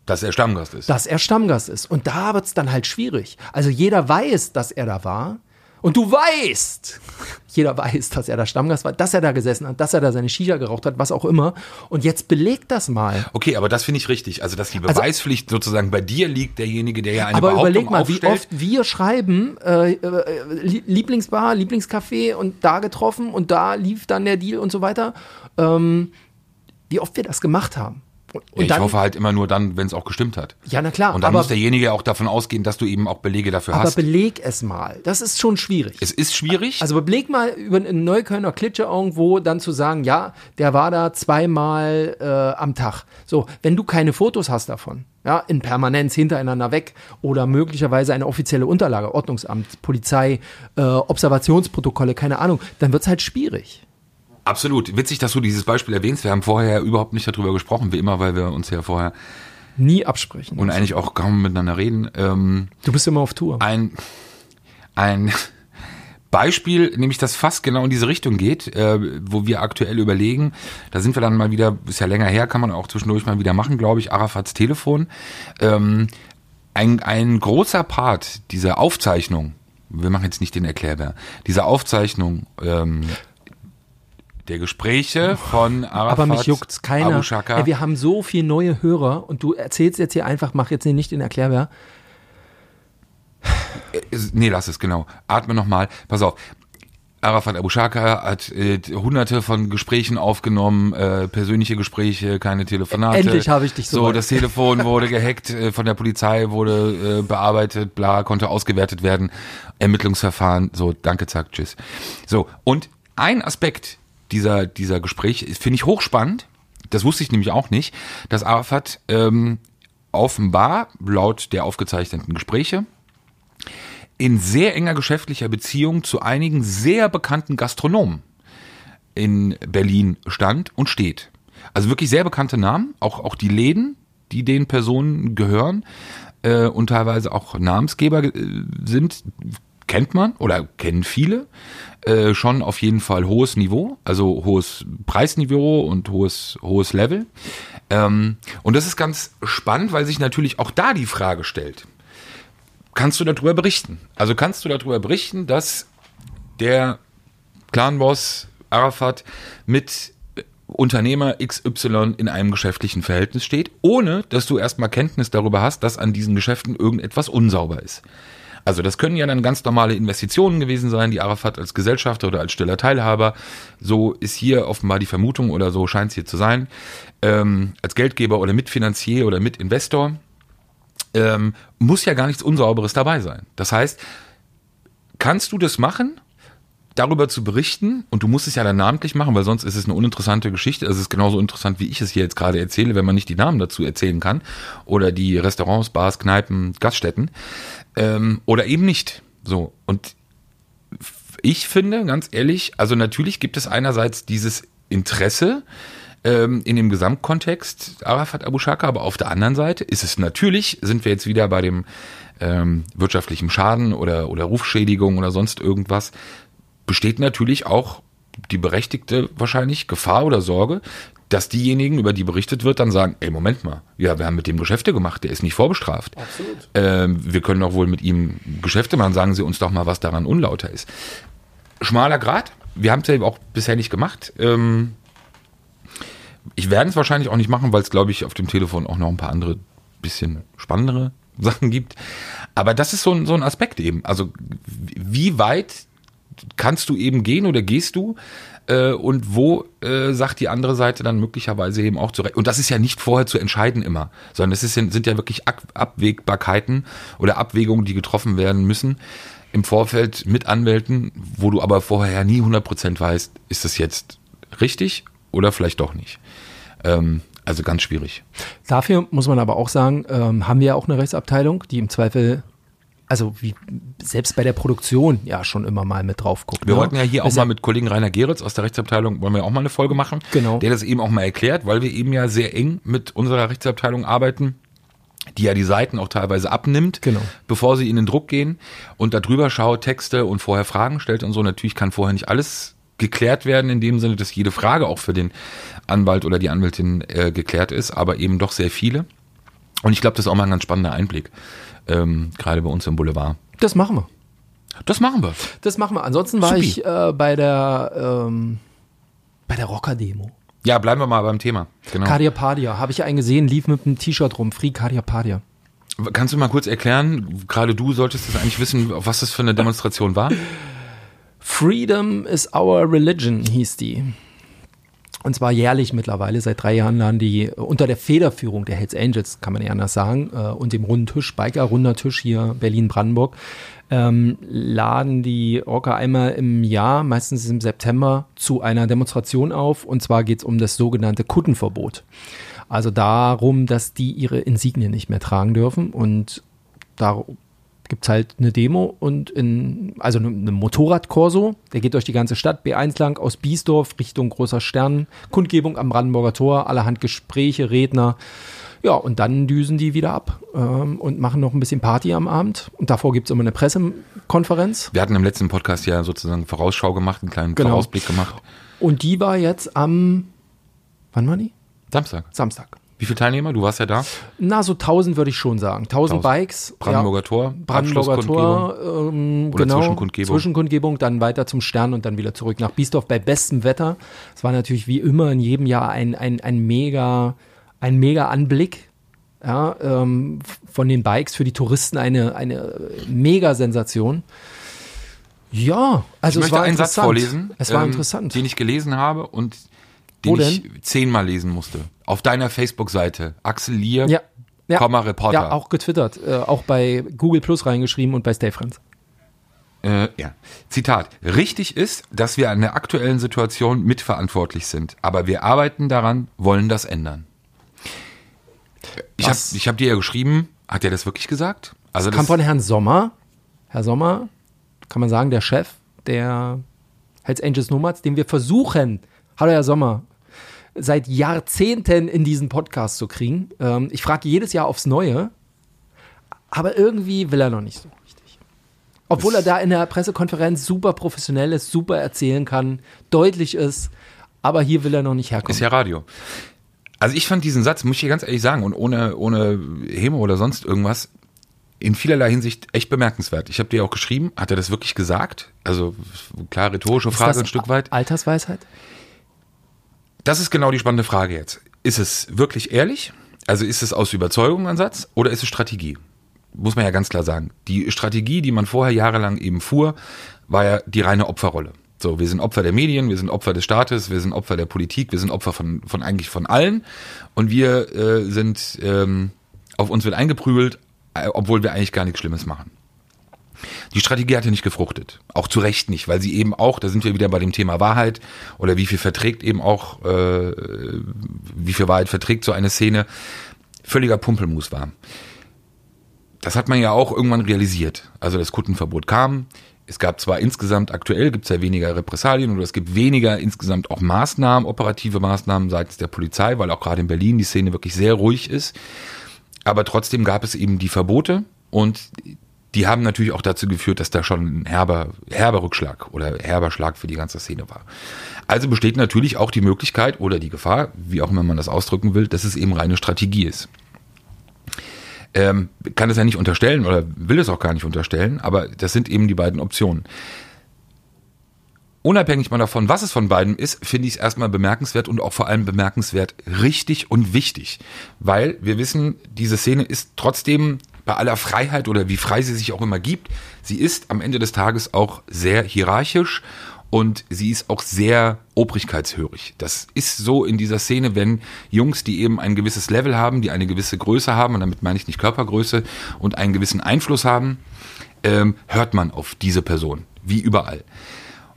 Dass er Stammgast ist. dass er Stammgast ist. Und da wird es dann halt schwierig. Also jeder weiß, dass er da war. Und du weißt, jeder weiß, dass er da Stammgast war, dass er da gesessen hat, dass er da seine Shisha geraucht hat, was auch immer. Und jetzt belegt das mal. Okay, aber das finde ich richtig. Also, dass die Beweispflicht sozusagen bei dir liegt, derjenige, der ja eine Aber Behauptung überleg mal, wie aufstellt. oft wir schreiben, äh, äh, Lie- Lieblingsbar, Lieblingscafé und da getroffen und da lief dann der Deal und so weiter. Ähm, wie oft wir das gemacht haben. Und, ich dann, hoffe halt immer nur dann, wenn es auch gestimmt hat. ja, na klar, Und dann aber, muss derjenige auch davon ausgehen, dass du eben auch Belege dafür aber hast. beleg es mal. Das ist schon schwierig. Es ist schwierig. Also beleg mal über eine Neuköllner Klitsche irgendwo dann zu sagen, ja, der war da zweimal äh, am Tag. So, wenn du keine Fotos hast davon, ja, in Permanenz hintereinander weg oder möglicherweise eine offizielle Unterlage, Ordnungsamt, Polizei, äh, Observationsprotokolle, keine Ahnung, dann wird's halt schwierig. Absolut. Witzig, dass du dieses Beispiel erwähnst. Wir haben vorher überhaupt nicht darüber gesprochen, wie immer, weil wir uns ja vorher Nie absprechen. und eigentlich auch kaum miteinander reden. Ähm, du bist immer auf Tour. ein, ein Beispiel, nämlich das fast genau in diese Richtung geht, äh, wo wir aktuell überlegen, da sind wir dann mal wieder, ist ja länger her, kann man auch zwischendurch mal wieder machen, glaube ich, Arafats Telefon. Ähm, ein, ein großer Part dieser Aufzeichnung, wir machen jetzt nicht den Erklärbär, dieser Aufzeichnung ähm, der Gespräche von Arafat, Aber mich juckt's keiner. Ey, wir haben so viele neue Hörer und du erzählst jetzt hier einfach, mach jetzt nicht den Erklärbär. Ist- Nee, lass es, genau. Atme nochmal. Pass auf. Arafat Abu Shaka hat äh, hunderte von Gesprächen aufgenommen, äh, persönliche Gespräche, keine Telefonate. Endlich habe ich dich so. soweit. das Telefon wurde gehackt, äh, von der Polizei wurde äh, bearbeitet, bla, konnte ausgewertet werden. Ermittlungsverfahren, so, danke, zack, tschüss. So, und ein Aspekt dieser, dieser Gespräche ist, finde ich hochspannend. Das wusste ich nämlich auch nicht, dass Arafat ähm, offenbar laut der aufgezeichneten Gespräche in sehr enger geschäftlicher Beziehung zu einigen sehr bekannten Gastronomen in Berlin stand und steht. Also wirklich sehr bekannte Namen, auch, auch die Läden, die den Personen gehören äh, und teilweise auch Namensgeber äh, sind, kennt man oder kennen viele. Äh, schon auf jeden Fall hohes Niveau, also hohes Preisniveau und hohes, hohes Level. Ähm, und das ist ganz spannend, weil sich natürlich auch da die Frage stellt, kannst du darüber berichten? Also kannst du darüber berichten, dass der Clanboss Arafat mit Unternehmer XY in einem geschäftlichen Verhältnis steht, ohne dass du erstmal Kenntnis darüber hast, dass an diesen Geschäften irgendetwas unsauber ist. Also das können ja dann ganz normale Investitionen gewesen sein, die Arafat als Gesellschafter oder als stiller Teilhaber, so ist hier offenbar die Vermutung oder so scheint es hier zu sein, ähm, als Geldgeber oder Mitfinanzier oder Mitinvestor ähm, muss ja gar nichts Unsauberes dabei sein. Das heißt, kannst du das machen, darüber zu berichten, und du musst es ja dann namentlich machen, weil sonst ist es eine uninteressante Geschichte. Es ist genauso interessant, wie ich es hier jetzt gerade erzähle, wenn man nicht die Namen dazu erzählen kann. Oder die Restaurants, Bars, Kneipen, Gaststätten. Ähm, oder eben nicht. So. Und ich finde, ganz ehrlich, also natürlich gibt es einerseits dieses Interesse ähm, in dem Gesamtkontext Arafat Abu Shaka, aber auf der anderen Seite ist es natürlich, sind wir jetzt wieder bei dem ähm, wirtschaftlichen Schaden oder, oder Rufschädigung oder sonst irgendwas, besteht natürlich auch die berechtigte wahrscheinlich Gefahr oder Sorge, dass diejenigen, über die berichtet wird, dann sagen, ey, Moment mal, ja, wir haben mit dem Geschäfte gemacht, der ist nicht vorbestraft. Absolut. Ähm, wir können doch wohl mit ihm Geschäfte machen, sagen Sie uns doch mal, was daran unlauter ist. Schmaler Grad, wir haben es ja auch bisher nicht gemacht. Ähm, ich werde es wahrscheinlich auch nicht machen, weil es, glaube ich, auf dem Telefon auch noch ein paar andere, bisschen spannendere Sachen gibt. Aber das ist so ein, so ein Aspekt eben. Also, wie weit kannst du eben gehen oder gehst du? Äh, und wo äh, sagt die andere Seite dann möglicherweise eben auch zurecht. Und das ist ja nicht vorher zu entscheiden immer, sondern es ist, sind ja wirklich Ab Abwägbarkeiten oder Abwägungen, die getroffen werden müssen im Vorfeld mit Anwälten, wo du aber vorher nie 100% weißt, ist das jetzt richtig oder vielleicht doch nicht. Ähm, also ganz schwierig. Dafür muss man aber auch sagen, ähm, haben wir ja auch eine Rechtsabteilung, die im Zweifel, also wie selbst bei der Produktion ja schon immer mal mit drauf guckt. Wir ne? wollten ja hier auch mal mit Kollegen Rainer Geritz aus der Rechtsabteilung, wollen wir auch mal eine Folge machen, Genau. der das eben auch mal erklärt, weil wir eben ja sehr eng mit unserer Rechtsabteilung arbeiten, die ja die Seiten auch teilweise abnimmt, Genau. bevor sie in den Druck gehen und darüber schaut, Texte und vorher Fragen stellt und so. Natürlich kann vorher nicht alles geklärt werden, in dem Sinne, dass jede Frage auch für den Anwalt oder die Anwältin äh, geklärt ist, aber eben doch sehr viele. Und ich glaube, das ist auch mal ein ganz spannender Einblick, ähm, gerade bei uns im Boulevard. Das machen wir. Das machen wir. Das machen wir. Ansonsten war Supi. ich äh, bei der ähm, bei der Rocker-Demo. Ja, bleiben wir mal beim Thema. Genau. Kadia Padia, habe ich einen gesehen, lief mit einem T-Shirt rum, Free Kadia Padia. Kannst du mal kurz erklären, gerade du solltest das eigentlich wissen, was das für eine Demonstration war? Freedom is our religion hieß die. Und zwar jährlich mittlerweile, seit drei Jahren laden die unter der Federführung der Hells Angels, kann man ja anders sagen, äh, und dem runden Tisch, Biker runder Tisch hier Berlin-Brandenburg, ähm, laden die Orca einmal im Jahr, meistens im September, zu einer Demonstration auf. Und zwar geht es um das sogenannte Kuttenverbot. Also darum, dass die ihre Insignien nicht mehr tragen dürfen und darum gibt es halt eine Demo und in, also eine, eine Motorradkorso, der geht durch die ganze Stadt, B1 lang, aus Biesdorf Richtung Großer Stern, Kundgebung am Brandenburger Tor, allerhand Gespräche, Redner. Ja, und dann düsen die wieder ab ähm, und machen noch ein bisschen Party am Abend. Und davor gibt es immer eine Pressekonferenz. Wir hatten im letzten Podcast ja sozusagen Vorausschau gemacht, einen kleinen Genau. Vorausblick gemacht. Und die war jetzt am, wann war die? Samstag. Samstag. Wie viele Teilnehmer? Du warst ja da. Na, so 1000 würde ich schon sagen. 1000 1000. Bikes. Brandenburger ja, Tor. Brandenburger. Tor, ähm, Oder genau. Zwischenkundgebung. Zwischenkundgebung, dann weiter zum Stern und dann wieder zurück nach Biesdorf bei bestem Wetter. Es war natürlich wie immer in jedem Jahr ein, ein, ein mega, ein mega Anblick. Ja, ähm, von den Bikes für die Touristen eine, eine mega Sensation. Ja, also ich es möchte war einen Satz vorlesen, Es war ähm, interessant. den ich gelesen habe und Wo den ich zehnmal lesen musste. Auf deiner Facebook-Seite. Axel Lier, ja, ja, Komma Reporter. ja, auch getwittert, äh, auch bei Google Plus reingeschrieben und bei Stay Friends. Äh, ja. Zitat. Richtig ist, dass wir an der aktuellen Situation mitverantwortlich sind. Aber wir arbeiten daran, wollen das ändern. Ich habe hab dir ja geschrieben, hat er das wirklich gesagt? Also Kam von Herrn Sommer. Herr Sommer, kann man sagen, der Chef der Hells Angels Nomads, den wir versuchen, hallo Herr Sommer, seit Jahrzehnten in diesen Podcast zu kriegen. Ähm, ich frage jedes Jahr aufs Neue, aber irgendwie will er noch nicht so richtig. Obwohl er da in der Pressekonferenz super professionell ist, super erzählen kann, deutlich ist, aber hier will er noch nicht herkommen. Ist ja Radio. Also ich fand diesen Satz, muss ich dir ganz ehrlich sagen, und ohne, ohne Hemo oder sonst irgendwas, in vielerlei Hinsicht echt bemerkenswert. Ich habe dir auch geschrieben, hat er das wirklich gesagt? Also klar, rhetorische Frage ein Stück weit. Altersweisheit? Das ist genau die spannende Frage jetzt. Ist es wirklich ehrlich? Also ist es aus Überzeugung ein Satz oder ist es Strategie? Muss man ja ganz klar sagen. Die Strategie, die man vorher jahrelang eben fuhr, war ja die reine Opferrolle. So, wir sind Opfer der Medien, wir sind Opfer des Staates, wir sind Opfer der Politik, wir sind Opfer von, von eigentlich von allen und wir äh, sind, ähm, auf uns wird eingeprügelt, äh, obwohl wir eigentlich gar nichts Schlimmes machen. Die Strategie hatte nicht gefruchtet. Auch zu Recht nicht, weil sie eben auch, da sind wir wieder bei dem Thema Wahrheit oder wie viel verträgt eben auch, äh, wie viel Wahrheit verträgt so eine Szene, völliger Pumpelmus war. Das hat man ja auch irgendwann realisiert. Also das Kuttenverbot kam. Es gab zwar insgesamt, aktuell gibt es ja weniger Repressalien oder es gibt weniger insgesamt auch Maßnahmen, operative Maßnahmen seitens der Polizei, weil auch gerade in Berlin die Szene wirklich sehr ruhig ist. Aber trotzdem gab es eben die Verbote und die haben natürlich auch dazu geführt, dass da schon ein herber, herber Rückschlag oder herber Schlag für die ganze Szene war. Also besteht natürlich auch die Möglichkeit oder die Gefahr, wie auch immer man das ausdrücken will, dass es eben reine Strategie ist. Ähm, kann es ja nicht unterstellen oder will es auch gar nicht unterstellen, aber das sind eben die beiden Optionen. Unabhängig mal davon, was es von beiden ist, finde ich es erstmal bemerkenswert und auch vor allem bemerkenswert richtig und wichtig. Weil wir wissen, diese Szene ist trotzdem bei aller Freiheit oder wie frei sie sich auch immer gibt, sie ist am Ende des Tages auch sehr hierarchisch und sie ist auch sehr obrigkeitshörig. Das ist so in dieser Szene, wenn Jungs, die eben ein gewisses Level haben, die eine gewisse Größe haben, und damit meine ich nicht Körpergröße, und einen gewissen Einfluss haben, ähm, hört man auf diese Person, wie überall.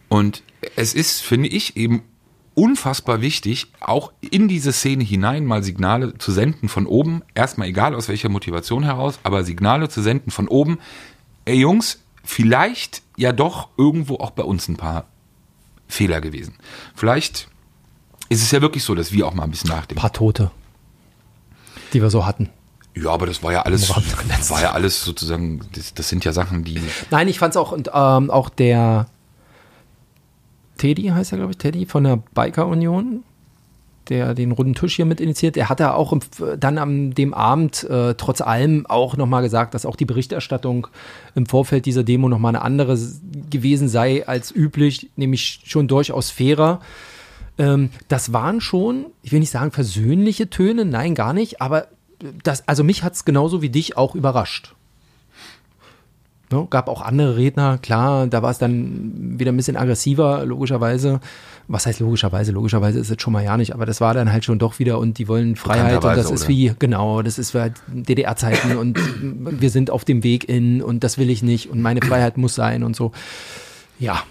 Und es ist, finde ich, eben unfassbar wichtig, auch in diese Szene hinein mal Signale zu senden von oben. Erstmal egal aus welcher Motivation heraus, aber Signale zu senden von oben. Ey Jungs, vielleicht ja doch irgendwo auch bei uns ein paar Fehler gewesen. Vielleicht ist es ja wirklich so, dass wir auch mal ein bisschen nachdenken. paar Tote, die wir so hatten. Ja, aber das war ja alles, war ja alles sozusagen, das, das sind ja Sachen, die Nein, ich fand es auch, und ähm, auch der Teddy heißt er, glaube ich, Teddy von der Biker Union, der den runden Tisch hier mit initiiert, der hat ja auch im, dann am dem Abend äh, trotz allem auch nochmal gesagt, dass auch die Berichterstattung im Vorfeld dieser Demo nochmal eine andere gewesen sei als üblich, nämlich schon durchaus fairer. Ähm, das waren schon, ich will nicht sagen versöhnliche Töne, nein, gar nicht, aber das, also mich hat es genauso wie dich auch überrascht. Ne, gab auch andere Redner, klar, da war es dann wieder ein bisschen aggressiver, logischerweise. Was heißt logischerweise? Logischerweise ist es schon mal ja nicht, aber das war dann halt schon doch wieder und die wollen Freiheit und das ist oder? wie, genau, das ist halt DDR-Zeiten und wir sind auf dem Weg in und das will ich nicht und meine Freiheit muss sein und so. Ja,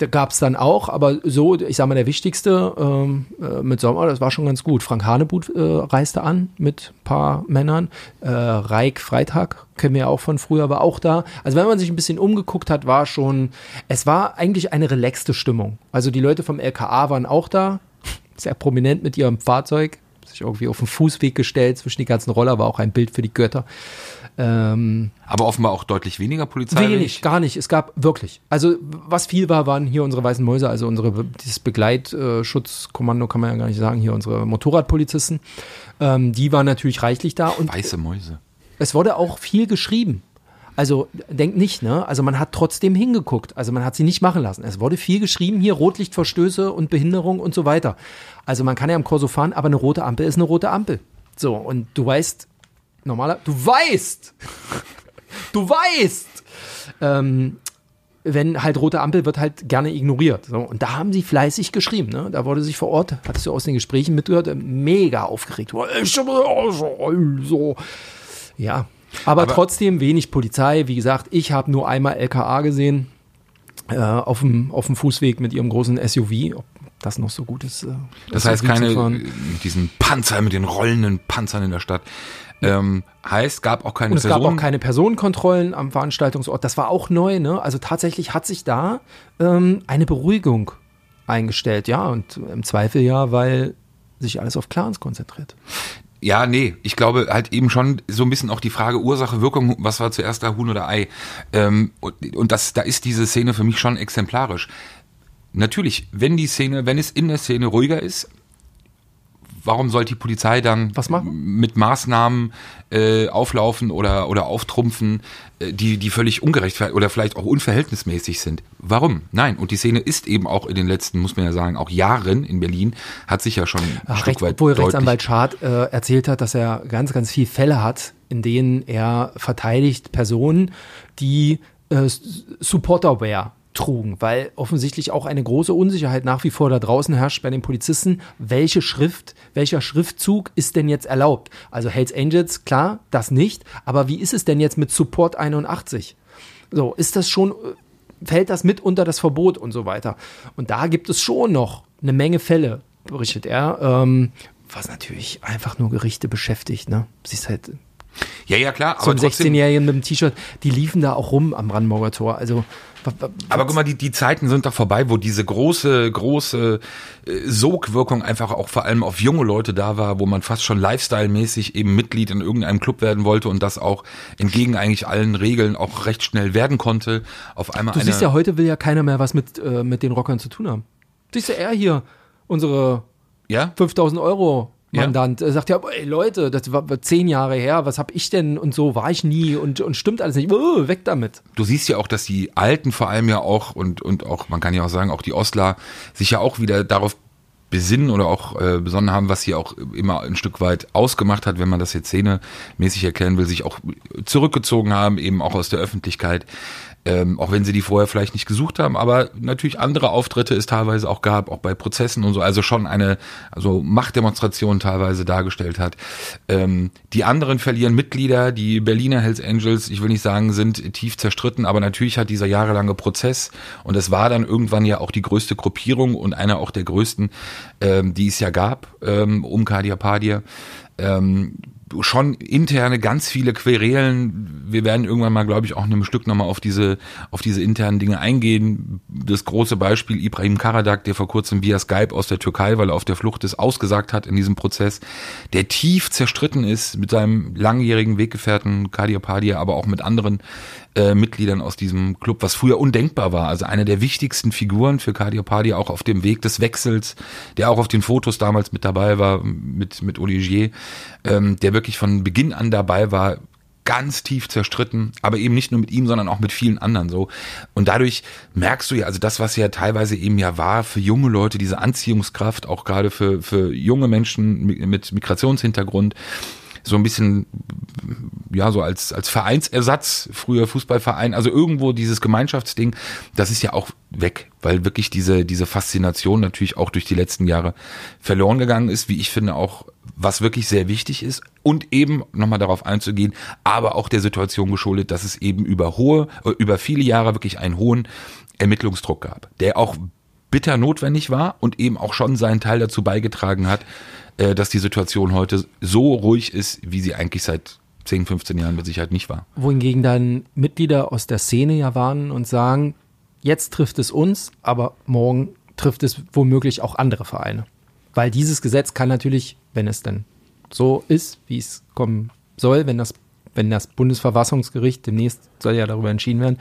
da gab es dann auch, aber so, ich sag mal, der wichtigste ähm, äh, mit Sommer, das war schon ganz gut. Frank Hanebut äh, reiste an mit ein paar Männern. Äh, Reik Freitag, kennen wir ja auch von früher, war auch da. Also wenn man sich ein bisschen umgeguckt hat, war schon, es war eigentlich eine relaxte Stimmung. Also die Leute vom LKA waren auch da, sehr prominent mit ihrem Fahrzeug, sich irgendwie auf den Fußweg gestellt, zwischen die ganzen Roller war auch ein Bild für die Götter. Ähm, Aber offenbar auch deutlich weniger Polizei. Wenig, gar nicht. Es gab wirklich. Also was viel war, waren hier unsere weißen Mäuse, also unsere dieses Begleitschutzkommando kann man ja gar nicht sagen, hier unsere Motorradpolizisten. Ähm, die waren natürlich reichlich da und Weiße Mäuse. es wurde auch viel geschrieben. Also denkt nicht, ne? Also man hat trotzdem hingeguckt. Also man hat sie nicht machen lassen. Es wurde viel geschrieben hier, Rotlichtverstöße und Behinderung und so weiter. Also man kann ja am Corso fahren, aber eine rote Ampel ist eine rote Ampel. So, und du weißt, normaler, du weißt, du weißt, ähm, wenn halt rote Ampel wird halt gerne ignoriert. So, und da haben sie fleißig geschrieben. Ne? Da wurde sich vor Ort, hattest du aus den Gesprächen mitgehört, äh, mega aufgeregt. So. Ja, aber, Aber- trotzdem wenig Polizei. Wie gesagt, ich habe nur einmal LKA gesehen äh, auf, dem, auf dem Fußweg mit ihrem großen SUV. Das noch so gut ist. Äh, Das heißt, keine, mit diesen Panzer, mit den rollenden Panzern in der Stadt. Ähm, heißt, gab auch keine Und es gab Personen. auch keine Personenkontrollen am Veranstaltungsort. Das war auch neu, ne? Also tatsächlich hat sich da ähm, eine Beruhigung eingestellt, ja. Und im Zweifel ja, weil sich alles auf Clans konzentriert. Ja, nee, ich glaube halt eben schon so ein bisschen auch die Frage Ursache, Wirkung, was war zuerst da, Huhn oder Ei? Ähm, und und das, da ist diese Szene für mich schon exemplarisch. Natürlich, wenn die Szene, wenn es in der Szene ruhiger ist, warum sollte die Polizei dann mit Maßnahmen äh, auflaufen oder oder auftrumpfen, äh, die die völlig ungerechtfertigt oder vielleicht auch unverhältnismäßig sind? Warum? Nein. Und die Szene ist eben auch in den letzten, muss man ja sagen, auch Jahren in Berlin hat sich ja schon ein Ach, Stück recht, weit obwohl Rechtsanwalt Schad äh, erzählt hat, dass er ganz, ganz viele Fälle hat, in denen er verteidigt Personen, die äh, Supporterware trugen, weil offensichtlich auch eine große Unsicherheit nach wie vor da draußen herrscht bei den Polizisten. Welche Schrift, welcher Schriftzug ist denn jetzt erlaubt? Also Hells Angels, klar, das nicht. Aber wie ist es denn jetzt mit Support 81? So, ist das schon, äh, fällt das mit unter das Verbot und so weiter? Und da gibt es schon noch eine Menge Fälle, berichtet er, ähm, was natürlich einfach nur Gerichte beschäftigt, ne? Siehst halt, Ja, ja, klar, so aber ein trotzdem, 16-Jährigen mit dem T-Shirt, die liefen da auch rum am Brandenburger Tor. Also, Aber guck mal, die, die Zeiten sind doch vorbei, wo diese große, große äh, Sogwirkung einfach auch vor allem auf junge Leute da war, wo man fast schon Lifestyle-mäßig eben Mitglied in irgendeinem Club werden wollte und das auch entgegen eigentlich allen Regeln auch recht schnell werden konnte. Auf einmal du siehst ja, heute will ja keiner mehr was mit, äh, mit den Rockern zu tun haben. Siehst du, er hier, unsere ja? 5000 Euro. Mandant, äh, sagt ja, ey Leute, das war war zehn Jahre her, was hab ich denn und so war ich nie und, und stimmt alles nicht. Oh, weg damit. Du siehst ja auch, dass die Alten vor allem ja auch und, und auch, man kann ja auch sagen, auch die Ostler sich ja auch wieder darauf besinnen oder auch äh, besonnen haben, was sie auch immer ein Stück weit ausgemacht hat, wenn man das jetzt szenemäßig erklären will, sich auch zurückgezogen haben, eben auch aus der Öffentlichkeit, ähm, auch wenn sie die vorher vielleicht nicht gesucht haben, aber natürlich andere Auftritte es teilweise auch gab, auch bei Prozessen und so, also schon eine also Machtdemonstration teilweise dargestellt hat. Ähm, die anderen verlieren Mitglieder, die Berliner Hells Angels, ich will nicht sagen, sind tief zerstritten, aber natürlich hat dieser jahrelange Prozess und es war dann irgendwann ja auch die größte Gruppierung und einer auch der größten, ähm, die es ja gab, ähm, um Kadia Padia. Schon interne ganz viele Querelen. Wir werden irgendwann mal, glaube ich, auch in einem Stück nochmal auf diese, auf diese internen Dinge eingehen. Das große Beispiel Ibrahim Karadak, der vor kurzem via Skype aus der Türkei, weil er auf der Flucht ist, ausgesagt hat in diesem Prozess, der tief zerstritten ist mit seinem langjährigen Weggefährten Kadir Padia, aber auch mit anderen äh, Mitgliedern aus diesem Club, was früher undenkbar war. Also eine der wichtigsten Figuren für Padia auch auf dem Weg des Wechsels, der auch auf den Fotos damals mit dabei war, mit, mit Olivier, ähm, der wirklich von Beginn an dabei war, ganz tief zerstritten, aber eben nicht nur mit ihm, sondern auch mit vielen anderen so. Und dadurch merkst du ja, also das, was ja teilweise eben ja war für junge Leute, diese Anziehungskraft, auch gerade für, für junge Menschen mit Migrationshintergrund, so ein bisschen, ja, so als, als Vereinsersatz, früher Fußballverein, also irgendwo dieses Gemeinschaftsding, das ist ja auch weg, weil wirklich diese, diese Faszination natürlich auch durch die letzten Jahre verloren gegangen ist, wie ich finde auch, was wirklich sehr wichtig ist und eben nochmal darauf einzugehen, aber auch der Situation geschuldet, dass es eben über hohe, äh, über viele Jahre wirklich einen hohen Ermittlungsdruck gab, der auch bitter notwendig war und eben auch schon seinen Teil dazu beigetragen hat, äh, dass die Situation heute so ruhig ist, wie sie eigentlich seit 10, 15 Jahren mit Sicherheit nicht war. Wohingegen dann Mitglieder aus der Szene ja warnen und sagen, jetzt trifft es uns, aber morgen trifft es womöglich auch andere Vereine. Weil dieses Gesetz kann natürlich, wenn es dann so ist, wie es kommen soll, wenn das wenn das Bundesverfassungsgericht demnächst soll ja darüber entschieden werden,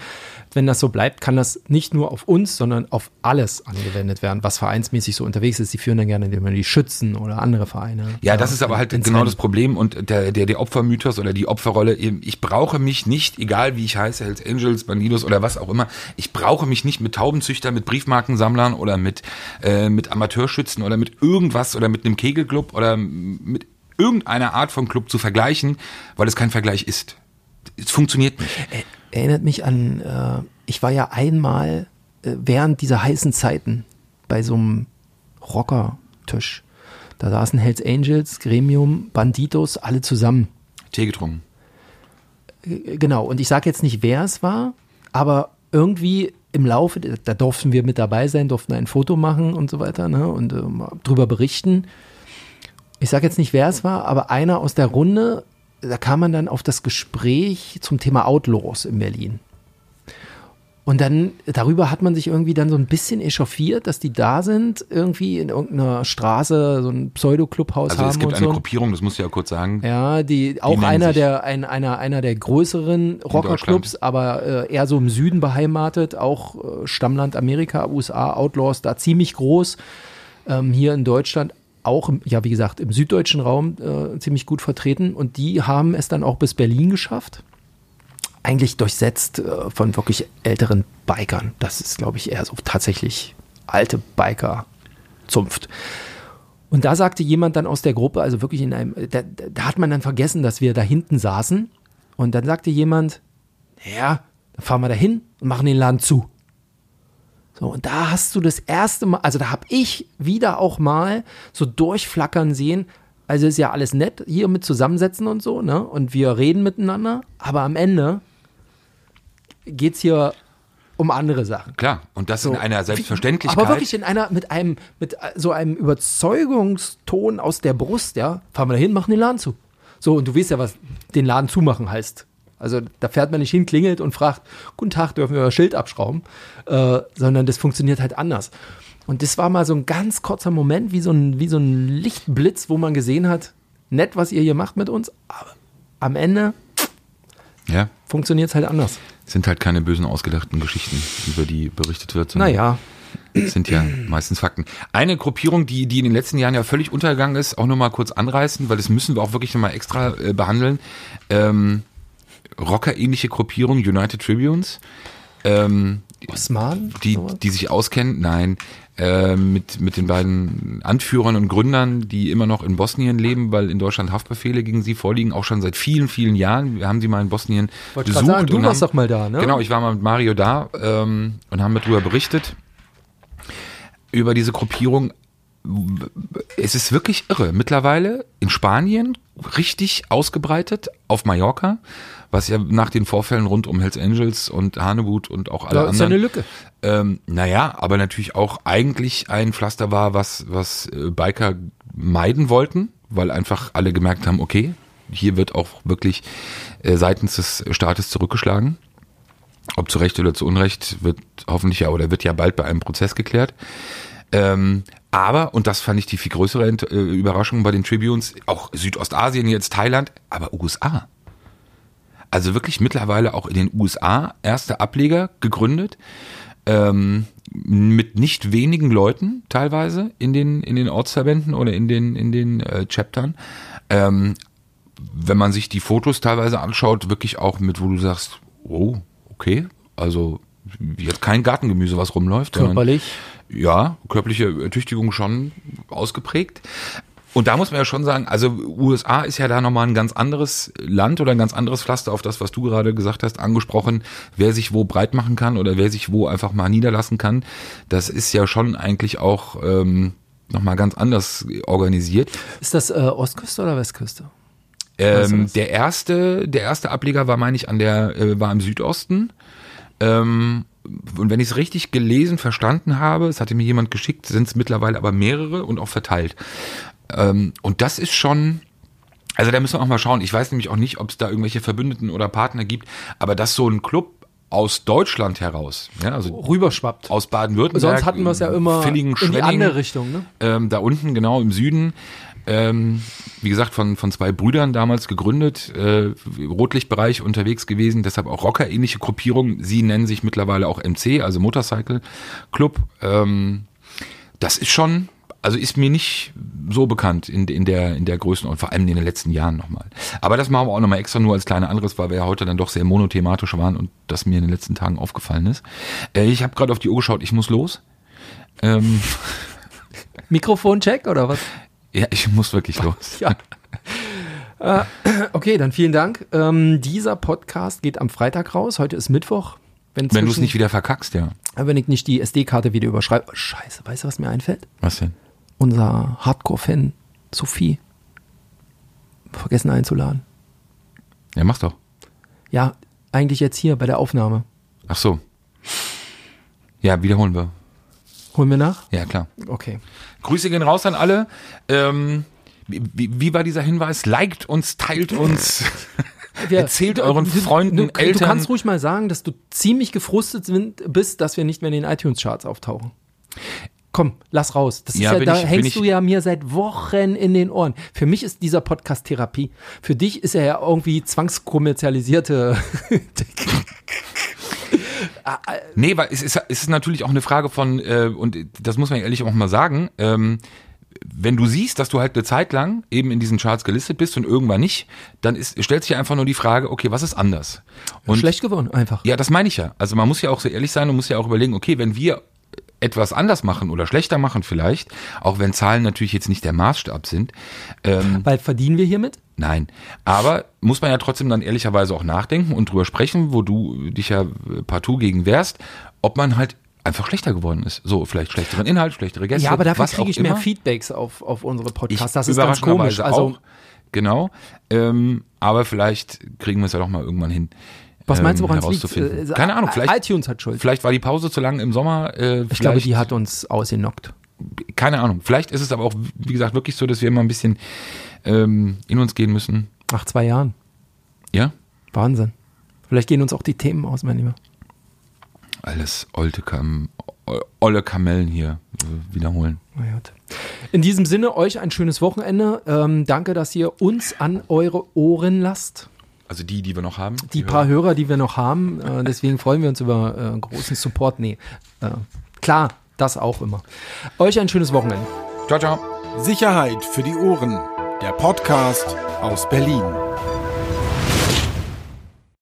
wenn das so bleibt, kann das nicht nur auf uns, sondern auf alles angewendet werden, was vereinsmäßig so unterwegs ist. Die führen dann gerne immer die Schützen oder andere Vereine. Ja, das ist aber halt genau das Problem und der, der, der Opfermythos oder die Opferrolle. Ich brauche mich nicht, egal wie ich heiße, Hells Angels, Bandidos oder was auch immer, ich brauche mich nicht mit Taubenzüchtern, mit Briefmarkensammlern oder mit, äh, mit Amateurschützen oder mit irgendwas oder mit einem Kegelclub oder mit irgendeiner Art von Club zu vergleichen, weil es kein Vergleich ist. Es funktioniert nicht. Erinnert mich an, äh, ich war ja einmal äh, während dieser heißen Zeiten bei so einem Rockertisch. Da saßen Hells Angels, Gremium, Banditos, alle zusammen. Tee getrunken. Genau, und ich sage jetzt nicht, wer es war, aber irgendwie im Laufe, da durften wir mit dabei sein, durften ein Foto machen und so weiter ne, und äh, drüber berichten ich sage jetzt nicht, wer es war, aber einer aus der Runde, da kam man dann auf das Gespräch zum Thema Outlaws in Berlin. Und dann, darüber hat man sich irgendwie dann so ein bisschen echauffiert, dass die da sind, irgendwie in irgendeiner Straße so ein Pseudo-Clubhaus also haben. es gibt eine so. Gruppierung, das musst du ja kurz sagen. Ja, die auch nennen einer der ein, einer einer der größeren Rockerclubs, aber äh, eher so im Süden beheimatet, auch äh, Stammland Amerika, USA, Outlaws, da ziemlich groß. Ähm, hier in Deutschland auch, ja wie gesagt, im süddeutschen Raum äh, ziemlich gut vertreten und die haben es dann auch bis Berlin geschafft. Eigentlich durchsetzt äh, von wirklich älteren Bikern. Das ist, glaube ich, eher so tatsächlich alte Biker-Zunft. Und da sagte jemand dann aus der Gruppe, also wirklich in einem, da, da hat man dann vergessen, dass wir da hinten saßen. Und dann sagte jemand, ja, dann fahren wir da hin und machen den Laden zu. So, und da hast du das erste Mal, also da habe ich wieder auch mal so durchflackern sehen, also ist ja alles nett hier mit zusammensetzen und so, ne? Und wir reden miteinander, aber am Ende geht's hier um andere Sachen. Klar, und das in einer Selbstverständlichkeit. Aber wirklich in einer, mit einem, mit so einem Überzeugungston aus der Brust, ja, fahren wir da hin, machen den Laden zu. So, und du weißt ja, was den Laden zumachen heißt. Also da fährt man nicht hin, klingelt und fragt, guten Tag, dürfen wir euer Schild abschrauben, äh, sondern das funktioniert halt anders. Und das war mal so ein ganz kurzer Moment, wie so ein, wie so ein Lichtblitz, wo man gesehen hat, nett, was ihr hier macht mit uns, aber am Ende ja, funktioniert es halt anders. sind halt keine bösen ausgedachten Geschichten, über die berichtet wird. sondern Naja, sind ja meistens Fakten. Eine Gruppierung, die, die in den letzten Jahren ja völlig untergegangen ist, auch nur mal kurz anreißen, weil das müssen wir auch wirklich nochmal extra äh, behandeln. Ähm, Rocker-ähnliche Gruppierung, United Tribunes, ähm, Osman? die, die sich auskennen, nein, äh, mit, mit den beiden Anführern und Gründern, die immer noch in Bosnien leben, weil in Deutschland Haftbefehle gegen sie vorliegen, auch schon seit vielen, vielen Jahren. Wir haben sie mal in Bosnien Wollte besucht. sagen, du und warst haben, doch mal da, ne? Genau, ich war mal mit Mario da ähm, und haben darüber berichtet über diese Gruppierung. Es ist wirklich irre. Mittlerweile in Spanien richtig ausgebreitet, auf Mallorca, was ja nach den Vorfällen rund um Hells Angels und Hanebut und auch alle Da ist ja anderen. eine Lücke. Ähm, naja, aber natürlich auch eigentlich ein Pflaster war, was, was äh, Biker meiden wollten, weil einfach alle gemerkt haben, okay, hier wird auch wirklich äh, seitens des Staates zurückgeschlagen. Ob zu Recht oder zu Unrecht wird hoffentlich ja oder wird ja bald bei einem Prozess geklärt. Ähm, aber, und das fand ich die viel größere äh, Überraschung bei den Tribunes, auch Südostasien, jetzt Thailand, aber USA. Also wirklich mittlerweile auch in den USA erste Ableger gegründet, ähm, mit nicht wenigen Leuten teilweise in den, in den Ortsverbänden oder in den, in den äh, Chaptern. Ähm, wenn man sich die Fotos teilweise anschaut, wirklich auch mit, wo du sagst, oh, okay, also jetzt kein Gartengemüse, was rumläuft. sondern- Körperlich. ja, körperliche Ertüchtigung schon ausgeprägt. Und da muss man ja schon sagen, also USA ist ja da nochmal ein ganz anderes Land oder ein ganz anderes Pflaster auf das, was du gerade gesagt hast, angesprochen, wer sich wo breit machen kann oder wer sich wo einfach mal niederlassen kann. Das ist ja schon eigentlich auch ähm, nochmal ganz anders organisiert. Ist das äh, Ostküste oder Westküste? Ähm, der erste, der erste Ableger war, meine ich, an der, äh, war im Südosten. Ähm, und wenn ich es richtig gelesen, verstanden habe, es hatte mir jemand geschickt, sind es mittlerweile aber mehrere und auch verteilt. Ähm, und das ist schon, also da müssen wir auch mal schauen. Ich weiß nämlich auch nicht, ob es da irgendwelche Verbündeten oder Partner gibt, aber dass so ein Club aus Deutschland heraus, ja, also Rüberschwappt. aus Baden-Württemberg, Sonst hatten wir es ja immer in die andere Richtung, ne? ähm, da unten, genau im Süden. Ähm, wie gesagt, von, von zwei Brüdern damals gegründet, äh, Rotlichtbereich unterwegs gewesen, deshalb auch Rocker-ähnliche Gruppierung. Sie nennen sich mittlerweile auch MC, also Motorcycle Club. Ähm, das ist schon, also ist mir nicht so bekannt in, in der in der Größenordnung, vor allem in den letzten Jahren nochmal. Aber das machen wir auch nochmal extra nur als kleiner anderes, weil wir ja heute dann doch sehr monothematisch waren und das mir in den letzten Tagen aufgefallen ist. Äh, ich habe gerade auf die Uhr geschaut, ich muss los. Ähm, Mikrofoncheck oder was? ja, ich muss wirklich los. Ja. Äh, okay, dann vielen Dank. Ähm, dieser Podcast geht am Freitag raus. Heute ist Mittwoch. Wenn, Wenn du es nicht wieder verkackst, ja. wenn ich nicht die SD-Karte wieder überschreibe. Oh, scheiße, weißt du, was mir einfällt? Was denn? Unser Hardcore-Fan Sophie vergessen einzuladen. Ja, mach doch. Ja, eigentlich jetzt hier bei der Aufnahme. Ach so. Ja, wiederholen wir. Holen wir nach? Ja, klar. Okay. Grüße gehen raus an alle. Ähm, wie, wie, war dieser Hinweis? Liked uns, teilt uns, Wir- erzählt euren du, Freunden, du, du Eltern. kannst ruhig mal sagen, dass du ziemlich gefrustet bist, dass wir nicht mehr in den iTunes-Charts auftauchen. Komm, lass raus. Das ist Ja, ja, bin da ich- hängst du ja mir seit Wochen in den Ohren. Für mich ist dieser Podcast Therapie. Für dich ist er ja irgendwie zwangskommerzialisierte. Nee, weil es ist, es ist natürlich auch eine Frage von, äh, und das muss man ehrlich auch mal sagen, ähm, wenn du siehst, dass du halt eine Zeit lang eben in diesen Charts gelistet bist und irgendwann nicht, dann ist, stellt sich einfach nur die Frage, okay, was ist anders? Und Schlecht geworden, einfach. Ja, das meine ich ja. Also man muss ja auch so ehrlich sein und muss ja auch überlegen, okay, wenn wir etwas anders machen oder schlechter machen vielleicht, auch wenn Zahlen natürlich jetzt nicht der Maßstab sind, ähm, Weil verdienen wir hiermit? nein. Aber muss man ja trotzdem dann ehrlicherweise auch nachdenken und drüber sprechen, wo du dich ja partout gegen wehrst, ob man halt einfach schlechter geworden ist. So, vielleicht schlechteren Inhalt, schlechtere Gäste. Ja, aber dafür kriege ich mehr immer. Feedbacks auf, auf unsere Podcasts. Das ist ganz komisch. Also, auch. Genau. Ähm, aber vielleicht kriegen wir es ja doch mal irgendwann hin. Was meinst du, ähm, woran es liegt? Äh, Keine Ahnung, vielleicht, iTunes hat Schuld. vielleicht war die Pause zu lang im Sommer. Äh, Ich glaube, die hat uns ausgenockt. keine Ahnung. Vielleicht ist es aber auch, wie gesagt, wirklich so, dass wir immer ein bisschen ähm, in uns gehen müssen. Nach zwei Jahren. Ja? Wahnsinn. Vielleicht gehen uns auch die Themen aus, mein Lieber. Alles olte Kam olle Kamellen hier äh, wiederholen. In diesem Sinne, euch ein schönes Wochenende. Ähm, danke, dass ihr uns an eure Ohren lasst. Also die, die wir noch haben. Die paar Hörer, die wir noch haben. Äh, deswegen freuen wir uns über äh, großen Support. Nee, äh, klar, das auch immer. Euch ein schönes Wochenende. Ciao, ciao. Sicherheit für die Ohren. Der Podcast aus Berlin.